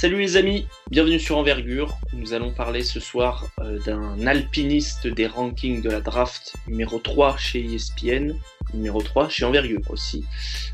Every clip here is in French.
Salut les amis, bienvenue sur Envergure. Nous allons parler ce soir euh, d'un alpiniste des rankings de la draft numéro 3 chez ESPN, numéro 3 chez Envergure aussi.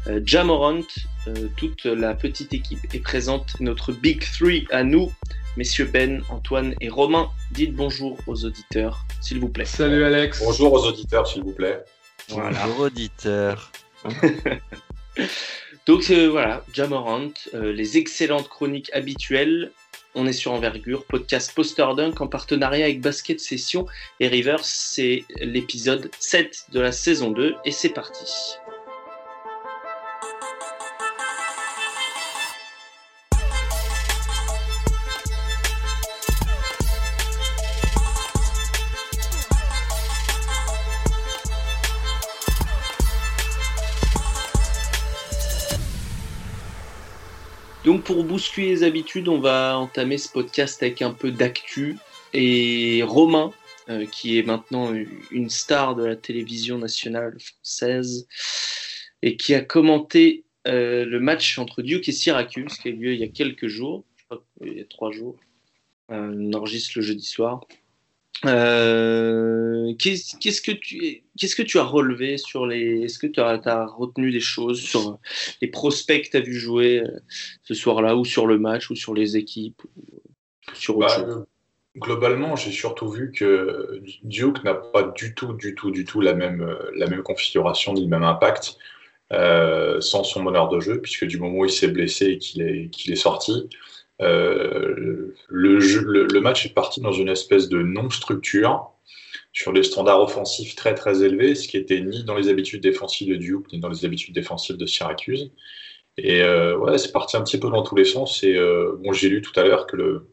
Euh, Jamorant, euh, toute la petite équipe est présente, notre Big Three à nous, messieurs Ben, Antoine et Romain. Dites bonjour aux auditeurs, s'il vous plaît. Salut Alex. Bonjour aux auditeurs, s'il vous plaît. Bonjour auditeurs. Donc euh, voilà, Jamorant, euh, les excellentes chroniques habituelles. On est sur Envergure, podcast Poster Dunk en partenariat avec Basket Session et Rivers. C'est l'épisode 7 de la saison 2 et c'est parti. Donc pour bousculer les habitudes, on va entamer ce podcast avec un peu d'actu. Et Romain, euh, qui est maintenant une star de la télévision nationale française, et qui a commenté euh, le match entre Duke et Syracuse, qui a eu lieu il y a quelques jours, je crois il y a trois jours. Euh, on enregistre le jeudi soir. Euh, qu'est-ce que tu qu'est-ce que tu as relevé sur les est-ce que tu as, as retenu des choses sur les prospects que tu as vu jouer euh, ce soir-là ou sur le match ou sur les équipes ou sur autre Bah, chose? euh, globalement, j'ai surtout vu que Duke n'a pas du tout, du tout, du tout la même, la même configuration ni le même impact euh, sans son meneur de jeu, puisque du moment où il s'est blessé et qu'il est, qu'il est sorti, euh, le, jeu- le, le match est parti dans une espèce de non-structure sur des standards offensifs très très élevés, ce qui était ni dans les habitudes défensives de Duke, ni dans les habitudes défensives de Syracuse. Et euh, ouais, c'est parti un petit peu dans tous les sens. Et euh, bon, j'ai lu tout à l'heure que le,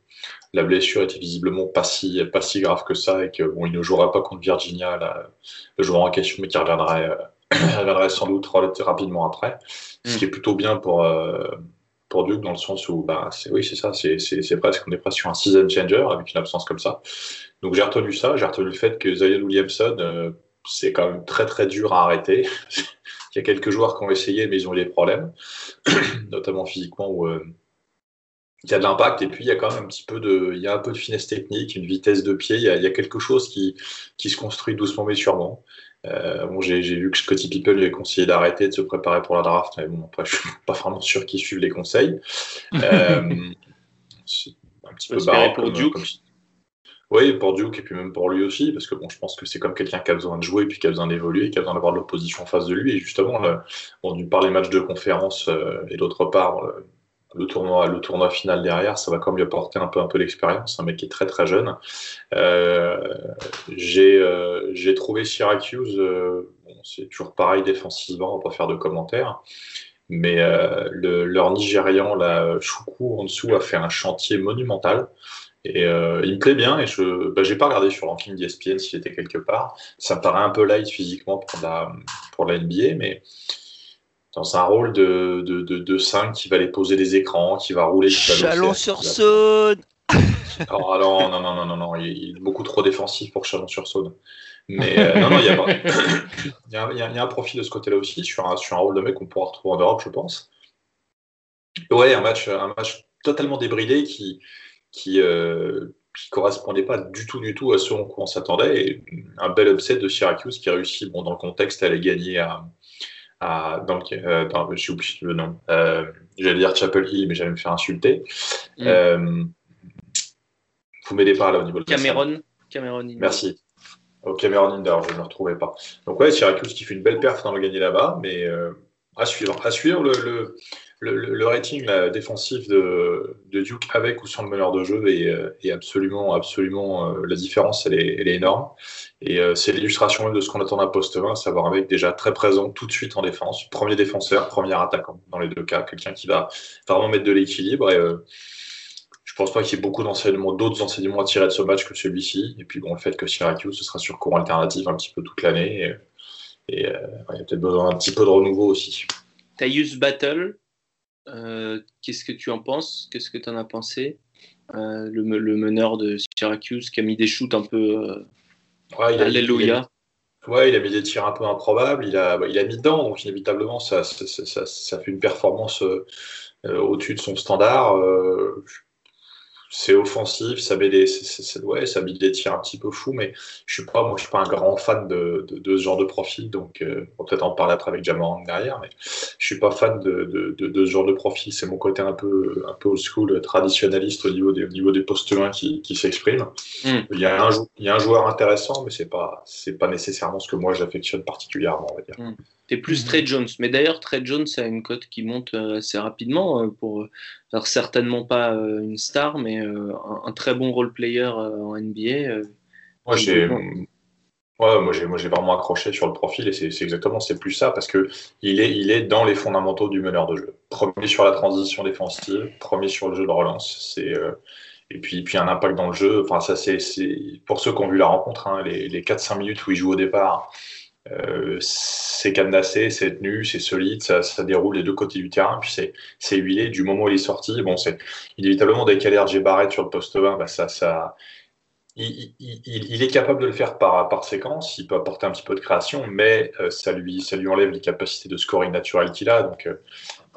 la blessure était visiblement pas si, pas si grave que ça et que bon, il ne jouera pas contre Virginia, là, le joueur en question, mais qui reviendrait, euh, reviendrait sans doute rapidement après. Ce qui est plutôt bien pour, pour Duke dans le sens où, bah, c'est, oui, c'est ça, c'est, c'est, presque, on est presque sur un season changer avec une absence comme ça. Donc j'ai retenu ça, j'ai retenu le fait que Zion Williamson, euh, c'est quand même très très dur à arrêter. il y a quelques joueurs qui ont essayé, mais ils ont eu des problèmes, notamment physiquement où euh, il y a de l'impact et puis il y a quand même un petit peu de, il y a un peu de finesse technique, une vitesse de pied, il y a, il y a quelque chose qui, qui se construit doucement mais sûrement. Euh, bon, j'ai, j'ai vu que Scottie Pippen lui a conseillé d'arrêter de se préparer pour la draft, mais bon, après, je suis pas vraiment sûr qu'il suive les conseils. Euh, c'est un petit peu barré pour comme- Duke. comme- Oui, pour Duke et puis même pour lui aussi, parce que bon, je pense que c'est comme quelqu'un qui a besoin de jouer, puis qui a besoin d'évoluer, qui a besoin d'avoir de l'opposition en face de lui. Et justement, le, bon, d'une part les matchs de conférence euh, et d'autre part le, le tournoi, le tournoi final derrière, ça va quand même lui apporter un peu, un peu d'expérience. Un mec qui est très très jeune. Euh, j'ai, euh, j'ai trouvé Syracuse, euh, c'est toujours pareil défensivement, on va pas faire de commentaires. Mais le, leur Nigérian, là, Choukou, en dessous, a fait un chantier monumental. Et il me plaît bien et je bah, j'ai pas regardé sur ranking d'ESPN s'il était quelque part. Ça me paraît un peu light physiquement pour la, pour la NBA, mais dans un rôle de, de, de, de 5 qui va aller poser des écrans, qui va rouler. Chalon-sur-Saône. Alors, non, non, non, non, non, il est beaucoup trop défensif pour Chalon-sur-Saône. Mais euh, non, non, il y, a il y, a, il y un profil de ce côté-là aussi, sur un, sur un rôle de mec qu'on pourra retrouver en Europe, je pense. Ouais, un match, un match totalement débridé qui qui, euh, qui correspondait pas du tout, du tout à ce en quoi on s'attendait. Et un bel upset de Syracuse qui réussit, bon, dans le contexte, à aller gagner à, à dans le, dans, j'ai oublié le nom. Euh, j'allais dire Chapel Hill, mais j'allais me faire insulter. Mm. Euh, vous m'aidez pas là au niveau de. Cameron Cameron. Merci. Au Cameron Indoor, je ne le retrouvais pas. Donc ouais, Syracuse qui fait une belle perf dans le gagner là-bas, mais euh, à suivre. À suivre le, le, le, rating là, défensif de, Duke avec ou sans le meneur de jeu est, euh, absolument, absolument euh, la différence, elle est, énorme. Et euh, c'est l'illustration même de ce qu'on attend d'un poste 1, à savoir un mec déjà très présent tout de suite en défense, premier défenseur, premier attaquant dans les deux cas, quelqu'un qui va vraiment mettre de l'équilibre. Et euh, je pense pas qu'il y ait beaucoup d'enseignements, d'autres enseignements à tirer de ce match que celui-ci. Et puis bon, le fait que Syracuse, ce sera sur courant alternatif un petit peu toute l'année. Et, euh, il y a peut-être besoin d'un petit peu de renouveau aussi. Tyus Battle, euh, qu'est-ce que tu en penses? Qu'est-ce que tu en as pensé? Euh, le, le meneur de Syracuse qui a mis des shoots un peu. euh, Ouais, il a- Alléluia. ouais, il a mis des tirs un peu improbables. Il a, il a mis dedans, donc inévitablement, ça, ça, ça, fait une performance au-dessus de son standard c'est offensif, ça met des, ouais, ça met des tirs un petit peu fous, mais je suis pas, moi, je suis pas un grand fan de, de, ce genre de profil, donc euh, on peut-être en parler après avec Jamorang derrière, mais je suis pas fan de, de ce genre de profil. C'est mon côté un peu, un peu old school, traditionnaliste au niveau des, au niveau des postes loin qui, qui s'exprime. Hmm. Il, y a un, il y a un joueur intéressant, mais c'est pas, c'est pas nécessairement ce que moi j'affectionne particulièrement, on va dire. Hmm. C'est plus mhm. Trey Jones. Mais d'ailleurs, Trey Jones a une cote qui monte euh, assez rapidement euh, pour alors certainement pas euh, une star, mais un, très bon role player en NBA. Moi, j'ai Ouais, moi j'ai moi j'ai vraiment accroché sur le profil et c'est exactement c'est plus ça parce que il est il est dans les fondamentaux du meneur de jeu. Premier sur la transition défensive, premier sur le jeu de relance, c'est et puis puis un impact dans le jeu. Enfin ça c'est pour ceux qui ont vu la rencontre hein, les, les 4-5 minutes où il joue au départ euh, c'est cadenassé, c'est tenu, c'est solide, ça, déroule les deux côtés du terrain, puis c'est huilé. Du moment où il est sorti, bon, c'est inévitablement décalé RG Barrett sur le poste 20, bah ça, il, est capable de le faire par, séquence, il peut apporter un petit peu de création, mais euh, ça, lui, enlève les capacités de scoring naturelles qu'il a. Donc, euh,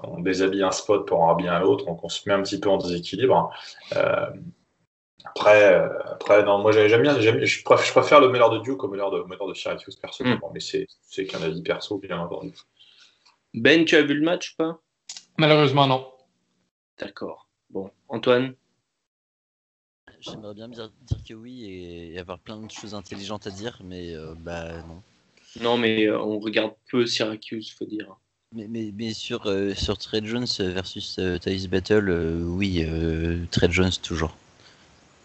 on déshabille un spot pour en habiller un autre, donc on se met un petit peu en déséquilibre. Après, euh, après non, moi j'aime bien, je préfère, je préfère le meilleur de Duke au meilleur de, au de Syracuse personnellement, mm. mais c'est qu'un avis perso, bien entendu. Ben, tu as vu le match ou pas? Malheureusement, non. D'accord. Bon, Antoine? J'aimerais bien dire, dire, que oui et, avoir plein de choses intelligentes à dire, mais euh, bah non. Non, mais euh, on regarde peu Syracuse, faut dire. Mais, mais, mais sur, sur Trey Jones versus Thais Battle, oui, Trey Jones toujours.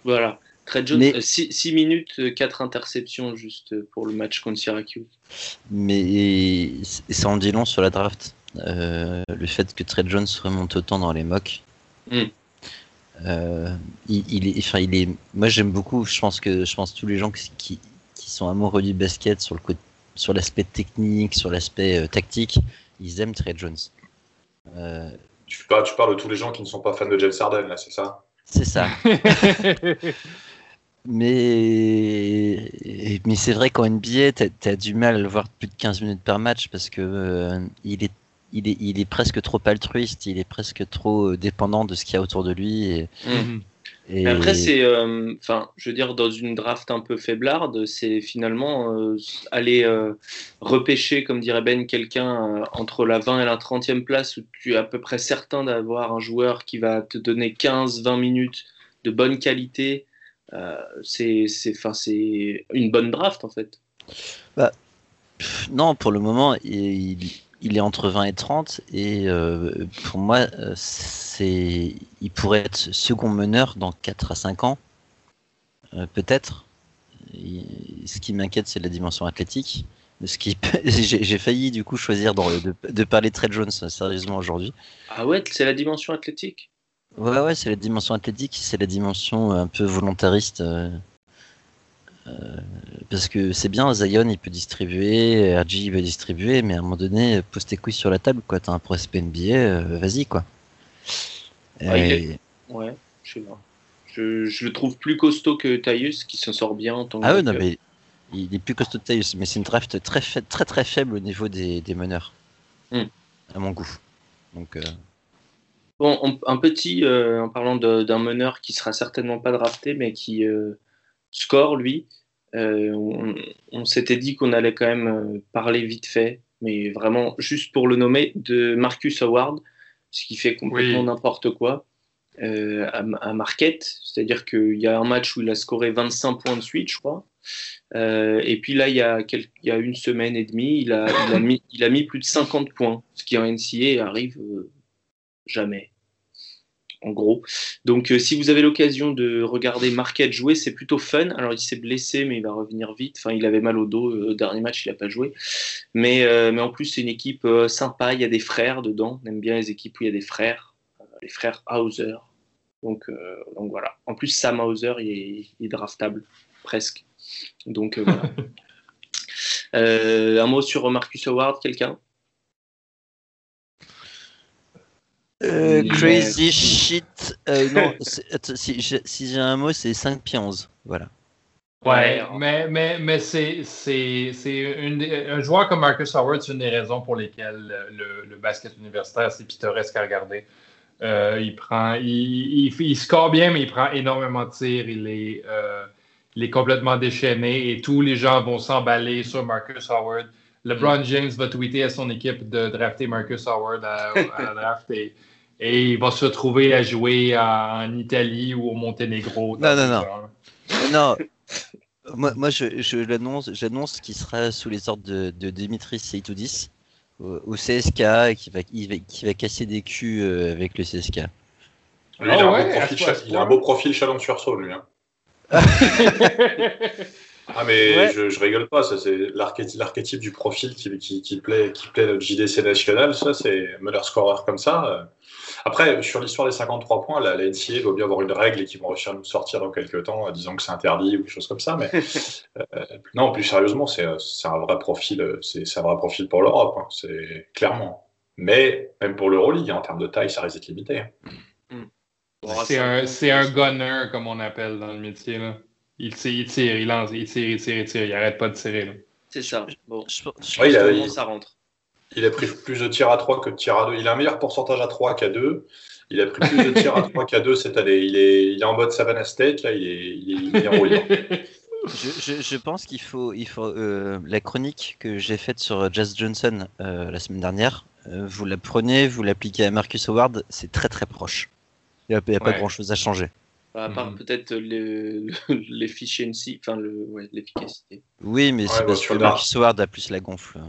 Voilà. Trey Jones, 6 minutes, 4 interceptions juste pour le match contre Syracuse. Mais ça en dit long sur la draft. Euh, le fait que Trey Jones remonte autant dans les mocks. Hmm. Euh, il, est, enfin, il est, moi j'aime beaucoup. Je pense que je pense tous les gens qui, qui, sont amoureux du basket sur le sur l'aspect technique, sur l'aspect euh, tactique, ils aiment Trey Jones. tu, parles, tu parles de tous les gens qui ne sont pas fans de James Harden là, c'est ça? C'est ça. mais mais c'est vrai qu'en NBA, tu as, du mal à le voir plus de 15 minutes par match parce que euh, il, est, il, est, il est presque trop altruiste, il est presque trop euh, dépendant de ce qu'il y a autour de lui. Et, après, c'est, euh, enfin, je veux dire, dans une draft un peu faiblarde, c'est finalement euh, aller euh, repêcher, comme dirait Ben, quelqu'un entre la 20 et la 30e place où tu es à peu près certain d'avoir un joueur qui va te donner 15-20 minutes de bonne qualité. c'est, c'est, c'est une bonne draft en fait. Bah, non, pour le moment, il, il est entre 20 et 30 et euh, pour moi euh, c'est il pourrait être second meneur dans 4 à 5 ans euh, peut-être. Ce qui m'inquiète c'est la dimension athlétique. Ce qui j'ai failli du coup choisir de, de, parler de Trey Jones sérieusement aujourd'hui. Ah ouais c'est la dimension athlétique? Ouais ouais c'est la dimension athlétique c'est la dimension un peu volontariste euh, parce que c'est bien, Zion il peut distribuer, RG il veut distribuer, mais à un moment donné, pose tes couilles sur la table, quoi. T'as un prospect NBA, euh, vas-y, quoi. Ouais, je sais pas. Je, le trouve plus costaud que Taïus, qui s'en sort bien en tant que. Ah ouais, non, mais il est plus costaud que Taïus, mais c'est une draft très, très très faible au niveau des, meneurs, hmm. à mon goût. Donc. Euh, bon, un petit, en parlant d'un meneur qui sera certainement pas drafté, mais qui score, lui. Euh, on, s'était dit qu'on allait quand même euh, parler vite fait, mais vraiment juste pour le nommer, de Marcus Howard, ce qui fait complètement n'importe quoi euh, à, Marquette. C'est-à-dire qu'il y a un match où il a scoré 25 points de suite, je crois. et puis là, il y, a il y a une semaine et demie, il a, il a, mis, il a mis plus de 50 points, ce qui en NCA arrive jamais en gros. Donc, euh, si vous avez l'occasion de regarder Marquette jouer, c'est plutôt fun. Alors, il s'est blessé, mais il va revenir vite. Enfin, il avait mal au dos euh, au dernier match, il n'a pas joué. Mais, euh, mais en plus, c'est une équipe sympa. Il y a des frères dedans. On aime bien les équipes où il y a des frères, les frères Hauser. Donc, donc voilà. En plus, Sam Hauser, il est, draftable presque. Donc voilà. un mot sur Marcus Howard, quelqu'un? Euh, crazy shit. Euh, non, si, j'ai un mot, c'est 5 pieds 11. Voilà. Ouais, mais, mais, mais c'est, c'est, un joueur comme Marcus Howard, c'est une des raisons pour lesquelles le, le basket universitaire, c'est pittoresque à regarder. il prend, il, il, score bien, mais il prend énormément de tirs. Il est, il est complètement déchaîné et tous les gens vont s'emballer sur Marcus Howard. LeBron James va tweeter à son équipe de drafter Marcus Howard à, la draft et, il va se retrouver à jouer en Italie ou au Monténégro. Non, non, non. non. Moi, moi je, je l'annonce, j'annonce qu'il sera sous les ordres de, de Dimitri Seitoudis au, CSK et qui va, qui va, casser des culs euh, avec le CSK. il, a un beau profil chalon sur saut, lui. Hein. Ah mais je, rigole pas, ça c'est l'archétype du profil qui, qui, plaît qui plaît notre JDC national, ça c'est meneur scorer comme ça. Après sur l'histoire des 53 points, la, la NCA doit bien avoir une règle et qu'ils vont réussir à nous sortir dans quelques temps, en disant que c'est interdit ou quelque chose comme ça. Mais euh, non, plus sérieusement, c'est un vrai profil, c'est un vrai profil pour l'Europe, hein, c'est clairement. Mais même pour l'Euroleague, en termes de taille, ça reste limité. Mm. C'est un, un gunner comme on appelle dans le métier là. Il tire, il tire, il lance, il tire, il tire, il tire. Il arrête pas de tirer. C'est ça. Bon, il a, ça rentre. Il a pris plus de tirs à 3 que de tirs à 2. Il a un meilleur pourcentage à 3 qu'à 2. Il a pris plus de tirs à 3 qu'à 2 cette année. Il est, il est en mode Savannah State, là, il est, il est, je, je, pense qu'il faut, il faut euh, la chronique que j'ai faite sur Jazz Johnson euh, la semaine dernière, euh, vous la prenez, vous l'appliquez à Marcus Howard, c'est très très proche. Il n'y a, pas grand chose à changer. Bah, à part mhm. peut-être l'efficiency, enfin l'efficacité. oui, mais c'est bah, parce que Marcus Howard a plus la gonfle.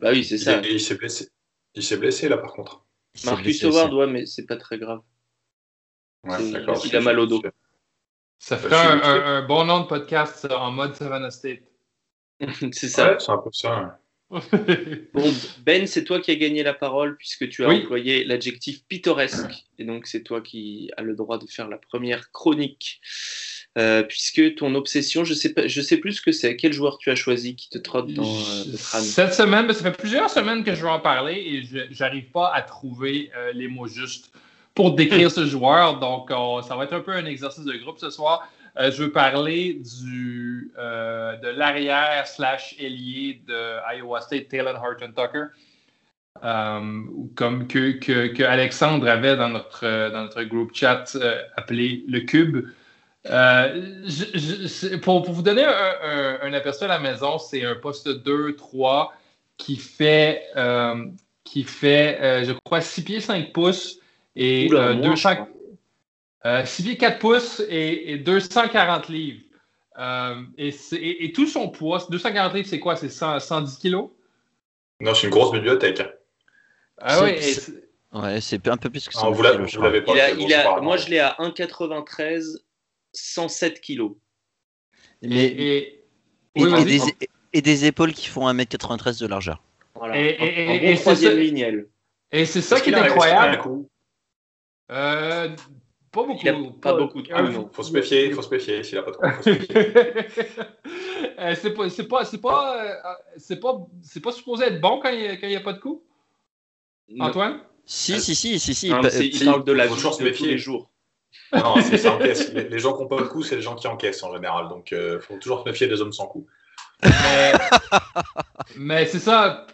Bah oui, c'est ça. Il, s'est blessé. Il s'est blessé là par contre. Marcus Howard, ouais, mais c'est pas très grave. il a mal au dos. Ça ferait un, bon nom de podcast en mode Savannah State. c'est ça. c'est un peu ça. bon, Ben, c'est toi qui as gagné la parole puisque tu as employé l'adjectif pittoresque. Et donc, c'est toi qui as le droit de faire la première chronique. Euh, puisque ton obsession, je sais, pas, je sais plus ce que c'est. Quel joueur tu as choisi qui te trotte dans euh, le crâne? Cette semaine, ça fait plusieurs semaines que je veux en parler et je n'arrive pas à trouver euh, les mots justes pour décrire ce joueur. Donc, ça va être un peu un exercice de groupe ce soir. Je veux parler du, de l'arrière slash ailier de Iowa State, Taylor Horton Tucker. Euh, comme que, que, Alexandre avait dans notre, dans notre groupe chat appelé le cube. Pour, pour, vous donner un, un, aperçu à la maison, c'est un poste 2-3 qui fait, qui fait je crois, 6 pieds 5 pouces et 200, 6 pieds 4 pouces et, 240 livres. Euh, et, tout son poids, 240 livres, c'est quoi? C'est 110 kilos? Non, c'est une grosse bibliothèque. Ah oui. Ouais, c'est un peu plus que ça. Vous l'avez pas. Il a, moi, je l'ai à 1,93, 107 kilos. Mais, et, et, des, épaules qui font 1m93 de largeur. Voilà. Et, troisième ligne, Et c'est ça qui est incroyable. Euh, pas beaucoup. Il pas, beaucoup de coups, non. Faut se méfier, faut se méfier s'il a pas de coups. euh, c'est pas, c'est pas, c'est pas, euh, c'est pas, c'est pas supposé être bon quand il n'y a, a, pas de coups? Antoine? Si, si, si, si, si. il, parle de la vie de tous les jours. Non, c'est ça encaisse. Les, gens qui n'ont pas de coups, c'est les gens qui encaissent en général. Donc, il euh, faut toujours se méfier des hommes sans coups. Mais, c'est ça.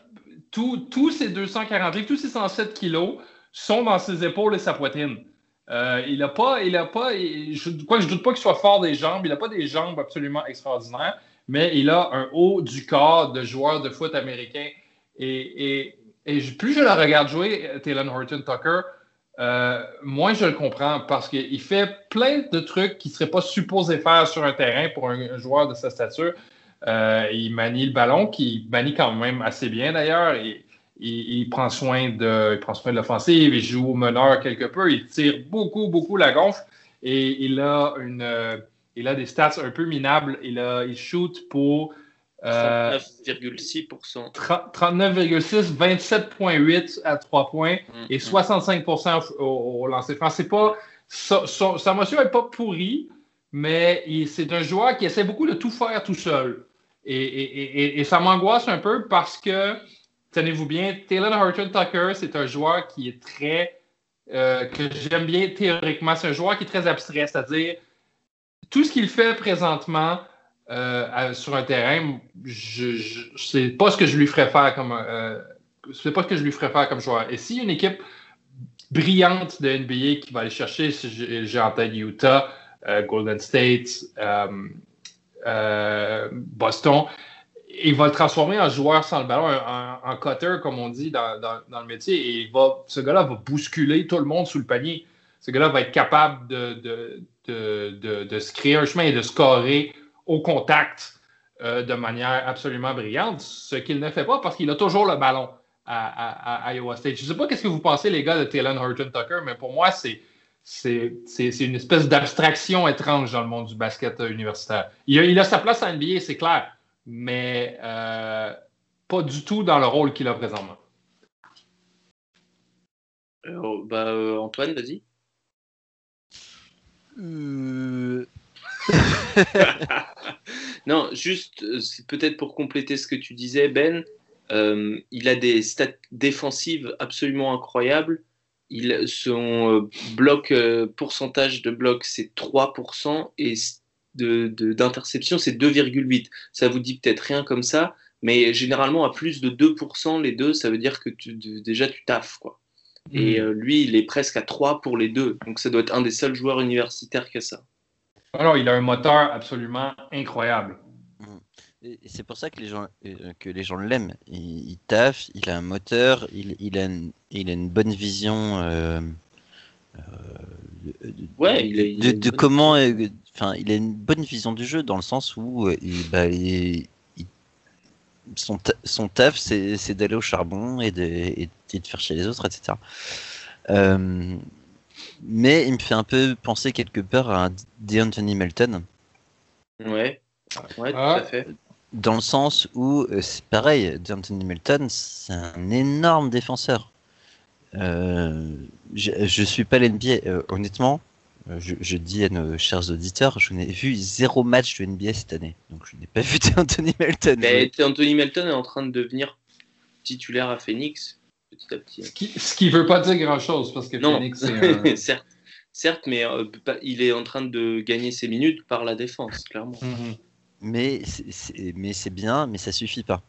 Tous ces 240 livres, tous ces 107 kilos sont dans ses épaules et sa poitrine. Euh, il n'a pas, il a pas, je, quoi, doute pas qu'il soit fort des jambes. Il n'a pas des jambes absolument extraordinaires, mais il a un haut du corps de joueur de foot américain. Et, plus je le regarde jouer, Taylor Horton Tucker, euh, moins je le comprends parce qu'il fait plein de trucs qu'il ne serait pas supposé faire sur un terrain pour un, joueur de sa stature. Euh, il manie le ballon, qui manie quand même assez bien d'ailleurs. Et, il, prend soin de, il prend soin de l'offensive, il joue au meneur quelque peu, il tire beaucoup, beaucoup la gonfle et il a une, euh, il a des stats un peu minables. Il a, il shoot pour 39,6%. 39,6, 27,8 à 3 points mm, et 65% mm. au, lancer franc. C'est pas, sa, motion n'est pas pourrie, mais c'est un joueur qui essaie beaucoup de tout faire tout seul. Et, et, et ça m'angoisse un peu parce que tenez-vous bien, Taylor Horton Tucker, c'est un joueur qui est très. Euh, que j'aime bien théoriquement. C'est un joueur qui est très abstrait, c'est-à-dire tout ce qu'il fait présentement euh, sur un terrain, c'est pas ce que je lui ferais faire comme. Euh, c'est pas ce que je lui ferais faire comme joueur. Et si une équipe brillante de NBA qui va aller chercher, j'ai en Utah, euh, Golden State, Boston. Il va le transformer en joueur sans le ballon, en, cutter, comme on dit dans, le métier. Et ce gars-là va bousculer tout le monde sous le panier. Ce gars-là va être capable de, de, se créer un chemin et de scorer au contact de manière absolument brillante, ce qu'il ne fait pas parce qu'il a toujours le ballon à, Iowa State. Je ne sais pas qu'est-ce que vous pensez, les gars, de Taylor Horton Tucker, mais pour moi, c'est c'est une espèce d'abstraction étrange dans le monde du basket universitaire. Il a, sa place à NBA, c'est clair, mais euh, pas du tout dans le rôle qu'il a présentement. Euh, bah, euh, Antoine, vas-y. non, juste, peut-être pour compléter ce que tu disais, Ben, il a des stats défensives absolument incroyables il, son euh, bloc, euh, pourcentage de bloc, c'est 3% et d'interception, de, c'est 2,8. Ça vous dit peut-être rien comme ça, mais généralement à plus de 2%, les deux, ça veut dire que tu, déjà tu taffes. Quoi. Et mmh. euh, lui, il est presque à 3 pour les deux. Donc ça doit être un des seuls joueurs universitaires qui a ça. Alors, il a un moteur absolument incroyable. Et c'est pour ça que les gens, euh, que les gens l'aiment. Il, il, taffe, il a un moteur, il, il, a, une, il a une bonne vision euh, euh de, ouais, il de, comment. Enfin, il a une bonne vision du jeu dans le sens où il, bah, son, son taf, c'est d'aller au charbon et de, et de, faire chez les autres, etc. Mais il me fait un peu penser quelque part à D'Anthony Melton. Ouais. Ouais, tout à fait dans le sens où, euh, c'est pareil, D'Anthony Melton, c'est un énorme défenseur. Euh, je ne suis pas l'NBA, euh, honnêtement, je, dis à nos chers auditeurs, je n'ai vu zéro match de NBA cette année. Donc je n'ai pas vu D'Anthony Melton. Mais Anthony Melton est en train de devenir titulaire à Phoenix, petit à petit. Ce qui ne veut pas dire grand-chose, parce que Phoenix, c'est certes, certes, mais il est en train de gagner ses minutes par la défense, clairement. Mm-hmm mais c'est, mais c'est bien, mais ça suffit pas.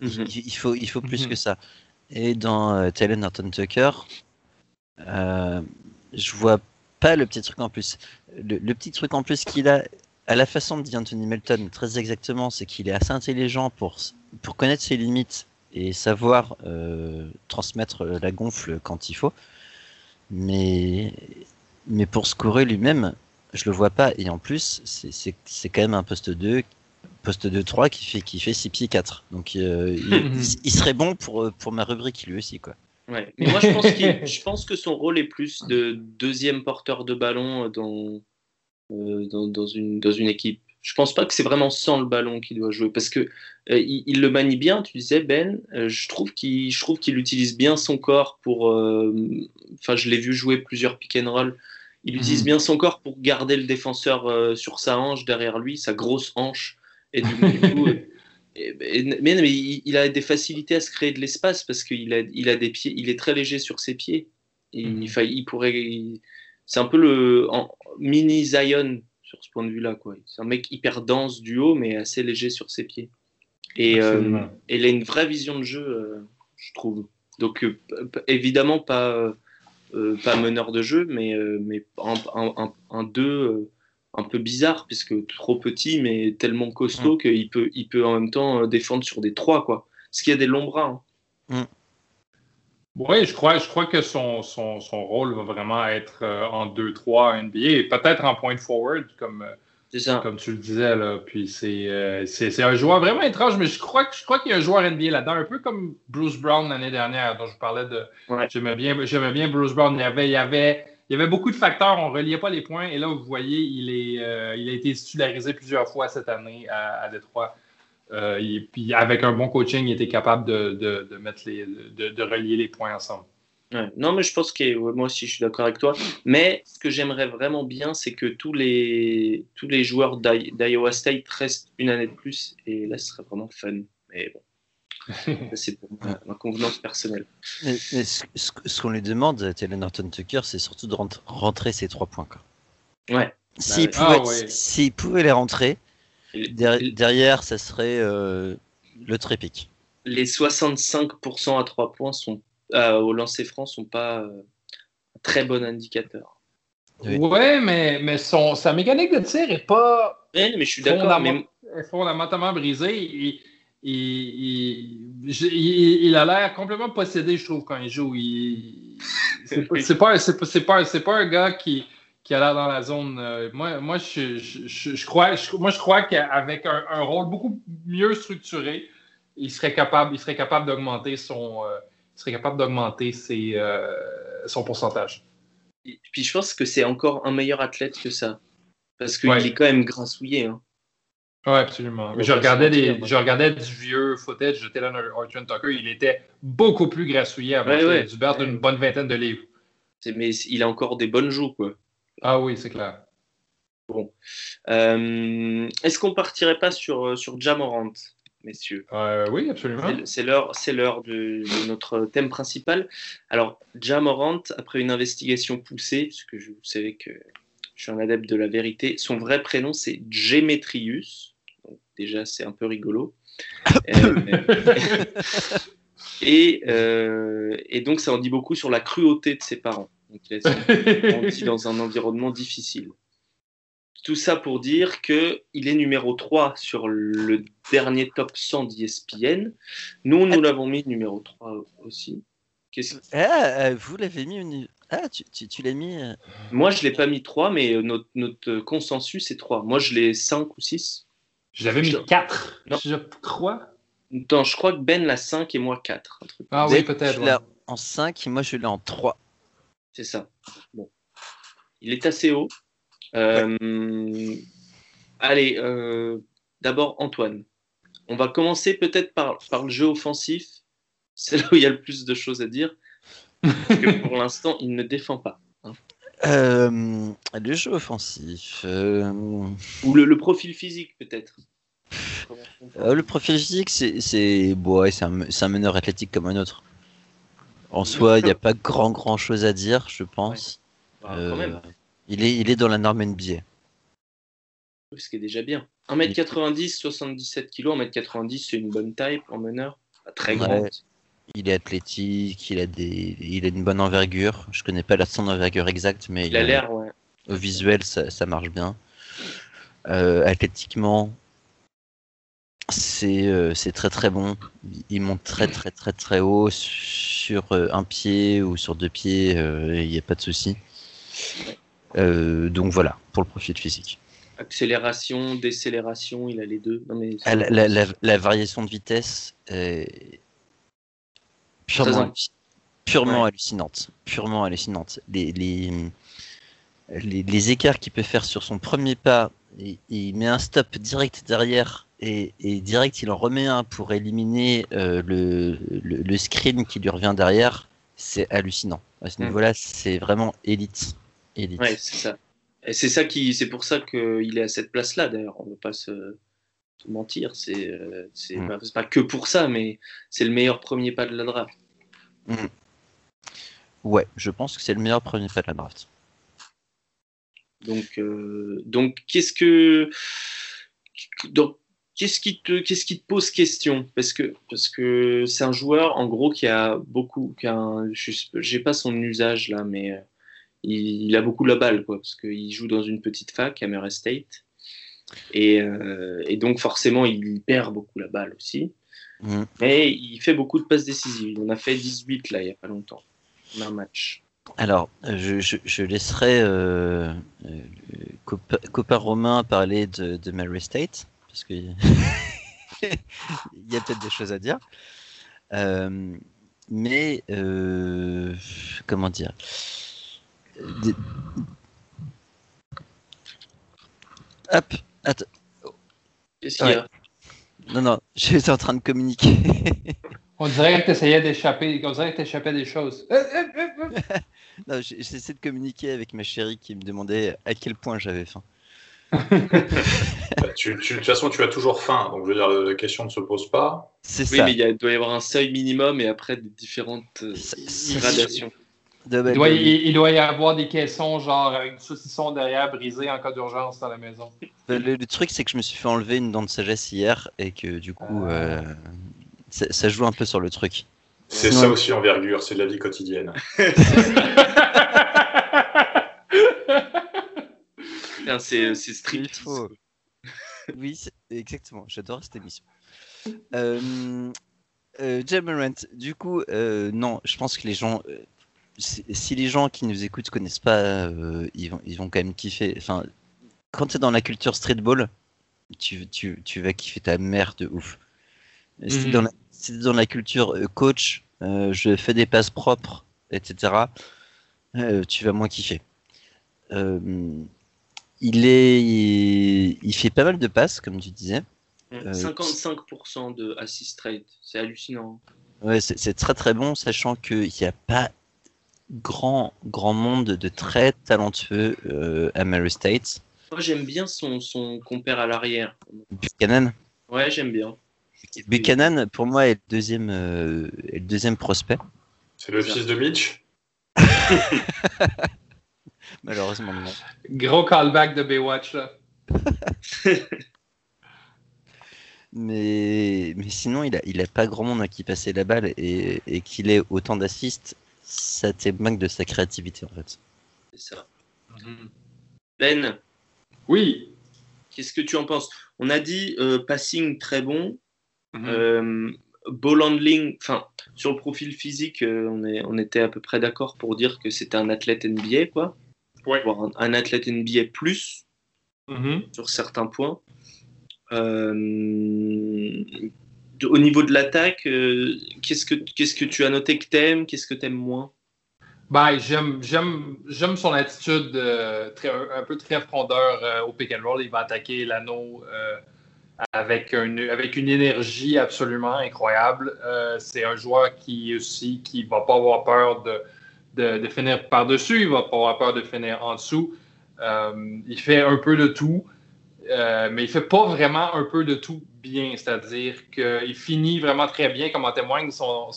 Mhm. il, faut, il faut plus mhm. que ça. Et dans euh, Taylor Norton Tucker, euh, je vois pas le petit truc en plus. Le, petit truc en plus qu'il a, à la façon de Anthony Melton, très exactement, c'est qu'il est assez intelligent pour, pour connaître ses limites et savoir euh, transmettre la gonfle quand il faut. Mais, mais pour scorer lui-même, je le vois pas. Et en plus, c'est quand même un poste 2, poste 2-3 qui fait, qui fait 6 pieds 4. Donc euh, il, serait bon pour, pour ma rubrique lui aussi. Quoi. Ouais. Mais moi, je pense, je pense que son rôle est plus de deuxième porteur de ballon dans, euh, dans, dans, une, dans une équipe. Je pense pas que c'est vraiment sans le ballon qu'il doit jouer parce que euh, il, le manie bien. Tu disais Ben, je trouve qu'il je trouve qu'il utilise bien son corps pour. Enfin, je l'ai vu jouer plusieurs pick and roll il utilise mhm. bien son corps pour garder le défenseur euh, sur sa hanche derrière lui, sa grosse hanche. Et du coup, euh, mais, il, a des facilités à se créer de l'espace parce qu'il a, il a des pieds, il est très léger sur ses pieds. Il, il pourrait, c'est un peu le mini Zion point de vue-là, quoi. C'est un mec hyper dense du haut, mais assez léger sur ses pieds. Et, euh, il a une vraie vision de jeu, je trouve. Donc évidemment pas euh, pas meneur de jeu, mais, euh, mais un 2 euh, un peu bizarre, puisque trop petit, mais tellement costaud mm. qu'il peut, il peut en même temps défendre sur des 3, quoi. Ce qui a des longs bras. Hein. Mm. Oui, je crois, je crois que son, son, son rôle va vraiment être en 2-3 NBA, peut-être en point forward, comme, comme tu le disais, là. Puis euh, c'est, un joueur vraiment étrange, mais je crois, je crois qu'il y a un joueur NBA là-dedans, un peu comme Bruce Brown l'année dernière, dont je parlais de. J'aimais, bien, bien Bruce Brown. Il y, avait, il, y avait, il y avait beaucoup de facteurs, on ne reliait pas les points. Et là, vous voyez, il, est, euh, il a été titularisé plusieurs fois cette année à, à Détroit. Euh, et puis avec un bon coaching, il était capable de, de, de mettre les, de, de relier les points ensemble. Non, mais je pense que moi aussi, je suis d'accord avec toi. Mais ce que j'aimerais vraiment bien, c'est que tous les, tous les joueurs d'Iowa State restent une année de plus. Et là, ce serait vraiment fun. Mais bon, c'est pour ma, convenance personnelle. Mais, ce, qu'on lui demande, Taylor Norton Tucker, c'est surtout de rentrer ses trois points. Quoi. Ouais. S'il bah pouvait, pouvait, les rentrer, derrière, ça serait euh, le trépic. Les 65% à trois points sont euh, au lancer franc sont pas, euh, très bon indicateur. Oui. Ouais, mais, mais son, sa mécanique de tir n'est pas. mais je suis d'accord. Mais... fondamentalement brisée. Il, il, a l'air complètement possédé, je trouve, quand il joue. C'est pas, pas, pas, un gars qui, qui a l'air dans la zone. Euh, moi, moi, je, je, crois, moi, je crois qu'avec un, rôle beaucoup mieux structuré, il serait capable, il serait capable d'augmenter son, euh, serait capable d'augmenter euh, son pourcentage. Et puis je pense que c'est encore un meilleur athlète que ça, parce qu'il est quand même grassouillé. Hein. Oui, absolument. je regardais, des, je regardais du vieux footage de Taylor Orton Tucker. Il était beaucoup plus grassouillé avant ouais, du beurre d'une bonne vingtaine de livres. Mais il a encore des bonnes joues, quoi. Ah oui, c'est clair. Bon. Euh, est-ce qu'on partirait pas sur, euh, sur Jamorant, messieurs? Euh, Oui, absolument. C'est l'heure, c'est l'heure de, notre thème principal. Alors, Jamorant, après une investigation poussée, puisque je, vous savez que je suis un adepte de la vérité, son vrai prénom c'est Gemetrius. déjà, c'est un peu rigolo. et, et donc, ça en dit beaucoup sur la cruauté de ses parents. Donc, il a grandi dans un environnement difficile. Tout ça pour dire qu'il est numéro 3 sur le dernier top 100 d'ESPN. Nous, nous l'avons mis numéro 3 aussi. Ah, euh, vous l'avez mis Ah, tu, tu, l'as mis euh, Moi, je ne l'ai pas mis 3, mais notre, notre consensus est 3. Moi, je l'ai 5 ou 6. Je l'avais mis 4, je crois. Non, je crois que Ben l'a 5 et moi 4. Ah oui, peut-être. en 5 et moi je l'ai en 3. C'est ça. Bon. Il est assez haut. Euh, allez, euh, d'abord Antoine. On va commencer peut-être par, par le jeu offensif. C'est là où il y a le plus de choses à dire. Parce que pour l'instant, il ne défend pas. Hein. Euh, le jeu offensif. Ou le, profil physique, peut-être. le profil physique, c'est bon, un, un meneur athlétique comme un autre. En soi, il n'y a pas grand grand chose à dire, je pense. Bah, euh, il, est, il est dans la norme NBA. Ce qui est déjà bien. 1m90, 77 kg, 1m90, c'est une bonne taille pour meneur. très grand. Il est athlétique, il a, des, il a une bonne envergure. Je connais pas la son envergure exacte, mais il, a l'air, ouais. Au visuel, ça, marche bien. Euh, athlétiquement, euh, c'est très très bon. Il monte très très très très haut sur euh, un pied ou sur deux pieds, euh, il n'y a pas de souci. donc voilà, pour le profil physique. Accélération, décélération, il a les deux. Ah, la, variation de vitesse est purement, purement hallucinante. Purement hallucinante. Les, les, les, écarts qu'il peut faire sur son premier pas, il met un stop direct derrière et, direct il en remet un pour éliminer euh, le, le, screen qui lui revient derrière, c'est hallucinant. À ce mm. niveau-là, c'est vraiment élite. élite. Ouais, c'est ça. Et c'est ça qui, c'est pour ça qu'il est à cette place-là. D'ailleurs, on ne veut pas se, mentir. C'est, euh, mm. c'est, pas, que pour ça, mais c'est le meilleur premier pas de la draft. Mm. Ouais, je pense que c'est le meilleur premier pas de la draft. Donc, euh, donc qu'est-ce que donc qu'est-ce qui te qu'est-ce qui te pose question? Parce que parce que c'est un joueur en gros qui a beaucoup qui a j'ai pas son usage là mais euh, il, a beaucoup la balle quoi parce qu'il joue dans une petite fac à Murray State. Et, euh, et, donc forcément il perd beaucoup la balle aussi. Mmh. mais il fait beaucoup de passes décisives. En a fait 18 là il y a pas longtemps en un match. Alors, je, je, laisserai euh, Copain Romain parler de, de Murray State parce qu'il y a peut-être des choses à dire. Euh, mais euh, comment dire Hop, attends. Qu'est-ce qu'il y a? Non, non, j'étais en train de communiquer. On dirait que tu essayais d'échapper, on dirait que tu échappais des choses. non, j'essaie de communiquer avec ma chérie qui me demandait à quel point j'avais faim. Bah, de toute façon, tu as toujours faim, donc je veux dire, la, question ne se pose pas. C'est oui, mais il doit y avoir un seuil minimum et après des différentes euh, gradations. Il doit, il, doit, y avoir des caissons, genre avec du saucisson derrière brisé en cas d'urgence dans la maison. Le, truc, c'est que je me suis fait enlever une dent de sagesse hier et que du coup, euh, ça joue un peu sur le truc. C'est ça aussi envergure, c'est de la vie quotidienne. C'est strict. Il faut... oui, exactement. J'adore cette émission. Euh, euh, du coup, euh, non, je pense que les gens, euh, si, les gens qui nous écoutent connaissent pas, ils, vont, ils vont quand même kiffer. Enfin, quand tu es dans la culture streetball, tu, tu, tu vas kiffer ta mère de ouf. Si tu es mhm. dans, la culture coach, je fais des passes propres, etc., tu vas moins kiffer. Il, est, il fait pas mal de passes, comme tu disais. 55% euh, de assist rate, c'est hallucinant. Ouais, c'est très très bon, sachant qu'il n'y a pas grand, grand monde de très talentueux euh, à Mary State. Moi j'aime bien son, son compère à l'arrière. Buchanan Ouais, j'aime bien. Buchanan, pour moi, est le deuxième, euh, est le deuxième prospect. C'est le fils de Mitch? Malheureusement, non. Gros callback de Baywatch, là. Mais, mais sinon, il a, il a pas grand monde à qui passer la balle et, et qu'il ait autant d'assists, ça témoigne de sa créativité en fait. C'est ça. Mhm. Ben Oui. Qu'est-ce que tu en penses? On a dit euh, passing très bon. Mhm. Euh, ball handling, enfin, sur le profil physique, euh, on, est, on était à peu près d'accord pour dire que c'était un athlète NBA, quoi. Ouais. un, un, athlète NBA plus mhm. sur certains points. Euh, au niveau de l'attaque, euh, qu'est-ce que qu'est-ce que tu as noté que t'aimes, qu'est-ce que t'aimes moins? Ben, j'aime, son attitude euh, très, un peu très frondeur au pick and roll. Il va attaquer l'anneau avec, un, avec une énergie absolument incroyable. c'est un joueur qui aussi qui va pas avoir peur de, de, finir par-dessus, il va pas avoir peur de finir en dessous. il fait un peu de tout. Euh, mais il fait pas vraiment un peu de tout bien, c'est-à-dire qu'il finit vraiment très bien, comme en témoigne son,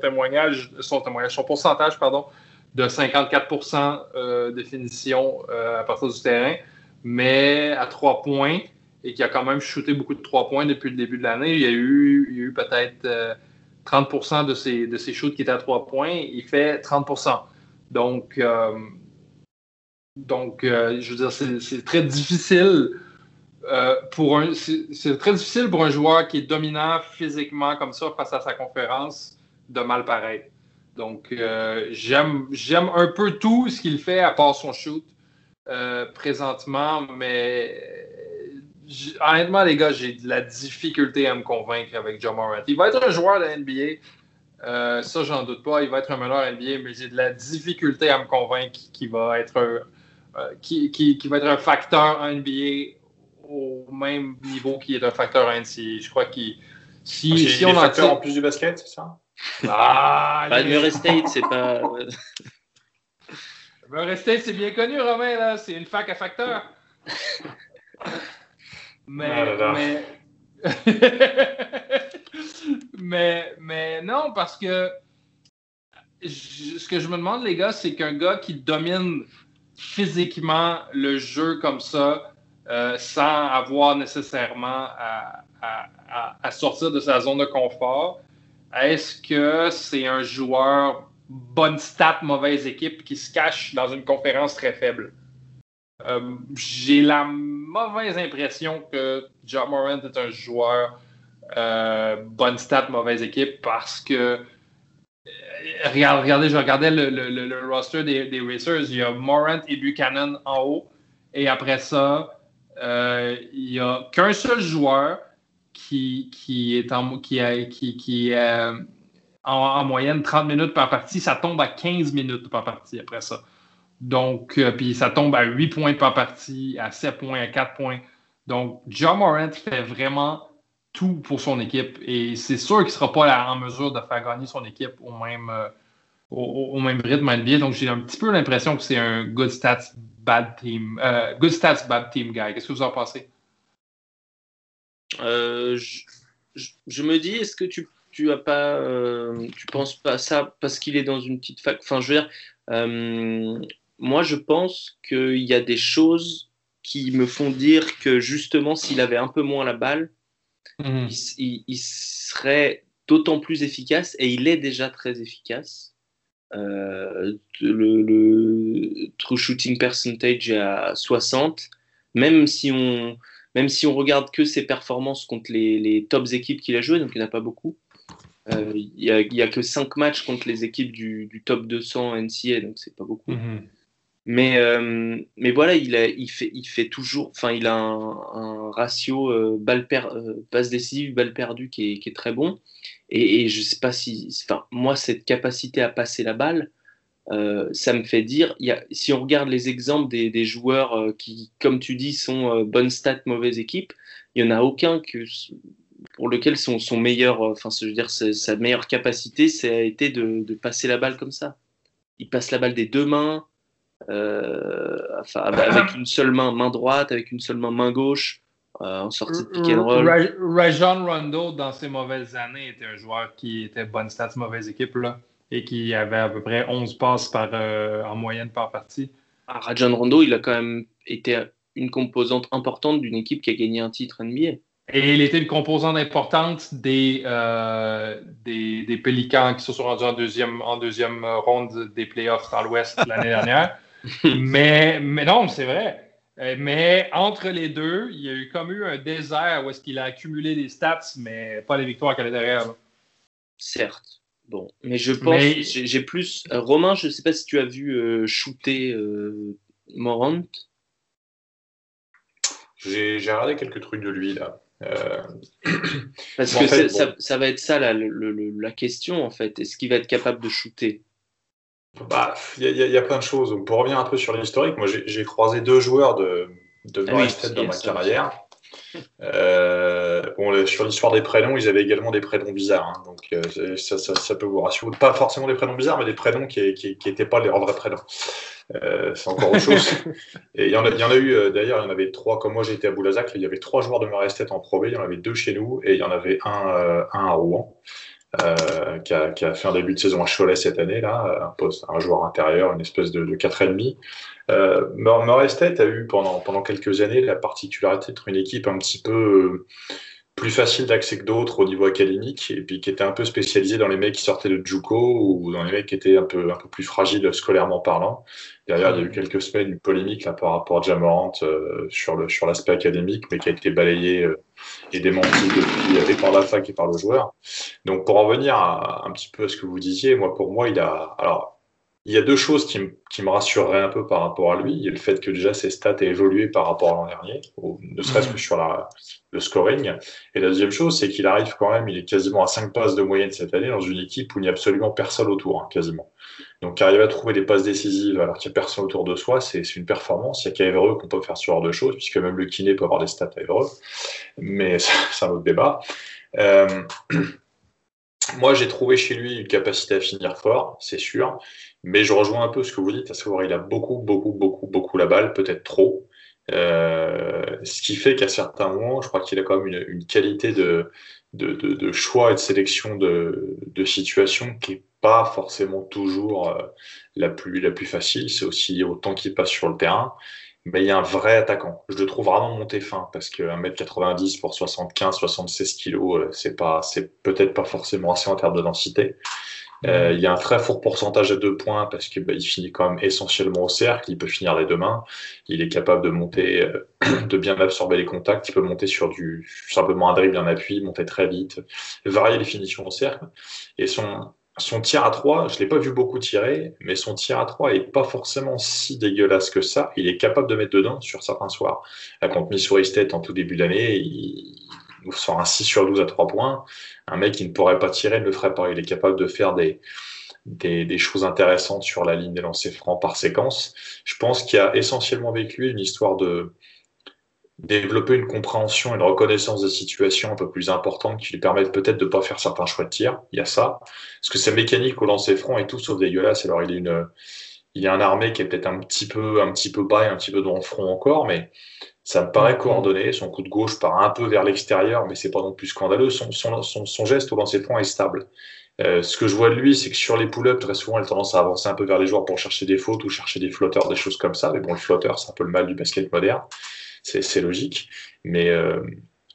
témoignage, son témoignage, son pourcentage, pardon, de 54% euh, de finition euh, à partir du terrain, mais à trois points, et qui a quand même shooté beaucoup de trois points depuis le début de l'année. Il y a eu, eu peut-être 30 de ses, de ses shoots qui étaient à trois points, il fait 30 Donc, donc je veux dire, c'est très difficile euh, c'est très difficile pour un joueur qui est dominant physiquement comme ça face à sa conférence de mal pareil. Donc, euh, j'aime un peu tout ce qu'il fait à part son shoot euh, présentement, mais honnêtement, les gars, j'ai de la difficulté à me convaincre avec John Morant. Il va être un joueur de NBA, ça, j'en doute pas. Il va être un meneur NBA, mais j'ai de la difficulté à me convaincre qu'il va être un, qui, qui, qui, va être un facteur en NBA au même niveau qui est un facteur NCA. Je crois qu'il. Si, ah, si on en tire... en plus du basket, c'est ça? Ah, bah, Murray State, c'est pas. Murray State, c'est bien connu, Romain, là. C'est une fac à facteur. mais, ah mais... mais, mais non, parce que ce que je me demande, les gars, c'est qu'un gars qui domine physiquement le jeu comme ça, euh, sans avoir nécessairement à, sortir de sa zone de confort. Est-ce que c'est un joueur bonne stat, mauvaise équipe qui se cache dans une conférence très faible? Euh, j'ai la mauvaise impression que John Morant est un joueur euh, bonne stat, mauvaise équipe parce que regardez, je regardais le, roster des, Racers. Il y a Morant et Buchanan en haut. Et après ça, euh, il n'y a qu'un seul joueur qui, est, euh, en, moyenne 30 minutes par partie. Ça tombe à 15 minutes par partie après ça. Donc, euh, puis ça tombe à 8 points par partie, à 7 points, à 4 points. Donc, John Morant fait vraiment tout pour son équipe et c'est sûr qu'il ne sera pas en mesure de faire gagner son équipe au même, au, même rythme. Donc, j'ai un petit peu l'impression que c'est un good stats bad team, euh, good stats, bad team guy. Qu'est-ce que vous en pensez? Euh, je, me dis, est-ce que tu, tu as pas, euh, tu penses pas ça parce qu'il est dans une petite fac Enfin, je veux dire, moi, je pense qu'il y a des choses qui me font dire que justement, s'il avait un peu moins la balle, mhm. il, serait d'autant plus efficace et il est déjà très efficace. Euh, le, true shooting percentage est à 60. même si on, même si on regarde que ses performances contre les, les tops équipes qu'il a jouées, donc il n'y en a pas beaucoup. Euh, il n'y a, a, que 5 matchs contre les équipes du, du top 200 NCA, donc c'est pas beaucoup. Mhm. Mais, euh, mais voilà, il, a, il, fait, il fait toujours, enfin, il a un, ratio euh, balle per, euh, passe décisive, balle perdue qui est, qui est très bon. Et, et je sais pas si, enfin, moi, cette capacité à passer la balle, ça me fait dire, y a, si on regarde les exemples des, des joueurs qui, comme tu dis, sont bonnes stats, mauvaise équipe, il n'y en a aucun que, pour lequel son, son meilleur, enfin, je veux dire, sa, sa meilleure capacité, ça a été de, de, passer la balle comme ça. Il passe la balle des deux mains, enfin, avec une seule main, main droite, avec une seule main, main gauche. en sortie de pick and roll. Rajon Rondo, dans ses mauvaises années, était un joueur qui était bonne stats, mauvaise équipe. Là et qui avait à peu près 11 passes par, euh, en moyenne par partie. Ah, Rajon Rondo, il a quand même été une composante importante d'une équipe qui a gagné un titre NBA. Et il était une composante importante des, euh, des, des, Pélicans qui se sont rendus en deuxième, en deuxième ronde des playoffs dans l'Ouest l'année dernière. mais, mais non, c'est vrai. Euh, mais entre les deux, il y a eu comme eu un désert où est-ce qu'il a accumulé des stats, mais pas les victoires qu'elle est derrière. Là. Certes. Bon, mais je pense, mais... j'ai plus. Euh, Romain, je ne sais pas si tu as vu euh, shooter euh, Morant. J'ai regardé quelques trucs de lui là. Euh... Parce que fait, bon... ça, ça, va être ça la, le, la question en fait. Est-ce qu'il va être capable de shooter? Il bah, y, y, y, a plein de choses. Pour revenir un peu sur l'historique, moi j'ai croisé deux joueurs de, de ah oui, dans ma carrière. Euh, bon, sur l'histoire des prénoms, ils avaient également des prénoms bizarres. Hein, donc euh, ça, ça, ça, peut vous rassurer. Pas forcément des prénoms bizarres, mais des prénoms qui n'étaient pas leurs vrais prénoms. Euh, c'est encore autre chose. Et il y, en a, il y en a eu, d'ailleurs, il y en avait trois. Comme moi, j'étais à Boulazac, il y avait trois joueurs de Marestet en Pro B. Il y en avait deux chez nous et il y en avait un, un à Rouen. Euh, qui, a, qui, a, fait un début de saison à Cholet cette année, là, un, poste, un joueur intérieur, une espèce de, de 4,5. Euh, Murray State a eu pendant, pendant quelques années la particularité d'être une équipe un petit peu euh, plus facile d'accès que d'autres au niveau académique et puis qui était un peu spécialisée dans les mecs qui sortaient de Juco ou dans les mecs qui étaient un peu, un peu plus fragiles scolairement parlant. Derrière, il y a eu quelques semaines une polémique là, par rapport à Jamorant euh, sur le sur l'aspect académique, mais qui a été balayée euh, et démentie depuis et par la fac et par le joueur. Donc pour en venir à, un petit peu à ce que vous disiez, moi pour moi il a alors il y a deux choses qui, qui, me rassureraient un peu par rapport à lui. Il y a le fait que déjà ses stats aient évolué par rapport à l'an dernier, ou ne serait-ce que sur la, le scoring. Et la deuxième chose, c'est qu'il arrive quand même, il est quasiment à 5 passes de moyenne cette année dans une équipe où il n'y a absolument personne autour, hein, quasiment. Donc arriver à trouver des passes décisives alors qu'il n'y a personne autour de soi, c'est une performance. Il n'y a qu'à qu'on peut faire ce genre de choses, puisque même le kiné peut avoir des stats à Evreux. Mais c'est un autre débat. Euh, moi, j'ai trouvé chez lui une capacité à finir fort, c'est sûr. Mais je rejoins un peu ce que vous dites, à savoir il a beaucoup, beaucoup, beaucoup, beaucoup la balle, peut-être trop. Euh, ce qui fait qu'à certains moments, je crois qu'il a quand même une, une qualité de, de, de, de, choix et de sélection de, de situations qui est pas forcément toujours euh, la, plus, la plus facile. C'est aussi au temps qu'il passe sur le terrain. Mais il y a un vrai attaquant. Je le trouve vraiment monté fin parce que 1m90 pour 75, 76 kg, c'est pas, c'est peut-être pas forcément assez en termes de densité. Euh, il y a un très fort pourcentage à deux points parce qu'il bah, finit quand même essentiellement au cercle. Il peut finir les deux mains. Il est capable de monter, euh, de bien absorber les contacts. Il peut monter sur du simplement un dribble, un appui, monter très vite, varier les finitions au cercle. Et son son tir à 3, je ne l'ai pas vu beaucoup tirer, mais son tir à 3 n'est pas forcément si dégueulasse que ça. Il est capable de mettre dedans sur certains soirs. Là, contre Missouri State en tout début d'année, il nous sort un 6 sur 12 à 3 points. Un mec qui ne pourrait pas tirer ne le ferait pas. Il est capable de faire des, des, choses intéressantes sur la ligne des lancers francs par séquence. Je pense qu'il y a essentiellement lui une histoire de développer une compréhension et une reconnaissance des situations un peu plus importantes qui lui permettent peut-être de ne pas faire certains choix de tir. Il y a ça. Parce que sa mécanique au lancer franc est tout sauf dégueulasse. Alors il est une, il y a un armée qui est peut-être un petit peu, un petit peu bas et un petit peu dans le front encore, mais ça me paraît coordonné. Son coup de gauche part un peu vers l'extérieur, mais c'est pas non plus scandaleux. Son, son, son, son geste au lancer franc est stable. Euh, ce que je vois de lui, c'est que sur les pull-ups, très souvent, il a tendance à avancer un peu vers les joueurs pour chercher des fautes ou chercher des flotteurs, des choses comme ça. Mais bon, le flotteur, c'est un peu le mal du basket moderne. C'est logique. Mais euh,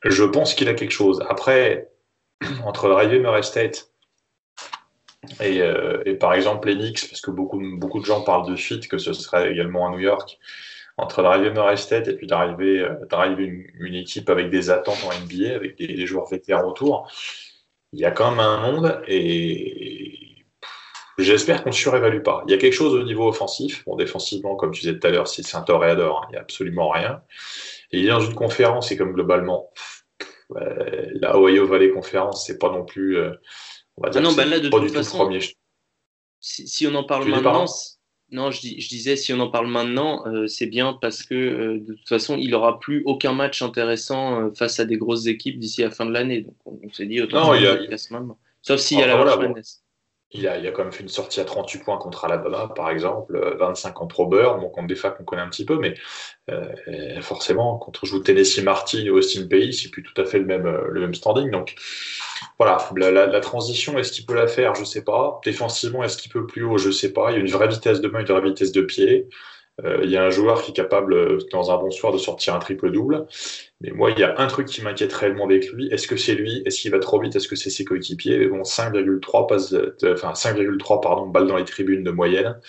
je pense qu'il a quelque chose. Après, entre Riley Murray State et, euh, et, par exemple les Knicks, parce que beaucoup, beaucoup de gens parlent de fit, que ce serait également à New York, entre d'arriver Norris State et puis d'arriver euh, une, une, équipe avec des attentes en NBA, avec des, joueurs vétérans autour, il y a quand même un monde et j'espère qu'on ne surévalue pas. Il y a quelque chose au niveau offensif. Bon, défensivement, comme tu disais tout à l'heure, c'est un toréador, hein, il n'y a absolument rien. Et il est dans une conférence et comme globalement, la Ohio Valley Conférence, c'est pas non plus. Euh, on va dire ah non, bah là, de toute façon, si, si, on en parle maintenant, non, je, je, disais, si on en parle maintenant, euh, c'est bien parce que euh, de toute façon, il n'aura plus aucun match intéressant euh, face à des grosses équipes d'ici la fin de l'année. Donc on, s'est dit autant non, il a, maintenant. Sauf s'il y a la voilà, il, a, il a quand même fait une sortie à 38 points contre Alabama, par exemple, 25 contre Auburn, bon, contre des facs qu'on connaît un petit peu, mais forcément, contre on joue Tennessee Martin ou Austin Pays, c'est plus tout à fait le même, le même standing. Donc voilà, la, transition, est-ce qu'il peut la faire? Je sais pas. Défensivement, est-ce qu'il peut plus haut? Je sais pas. Il y a une vraie vitesse de main, une vraie vitesse de pied. Euh, il y a un joueur qui est capable, euh, dans un bon soir, de sortir un triple-double. Mais moi, il y a un truc qui m'inquiète réellement avec lui. Est-ce que c'est lui? Est-ce qu'il va trop vite? Est-ce que c'est ses coéquipiers? Mais bon, 5,3 passe, enfin 5,3 pardon balles dans les tribunes de moyenne.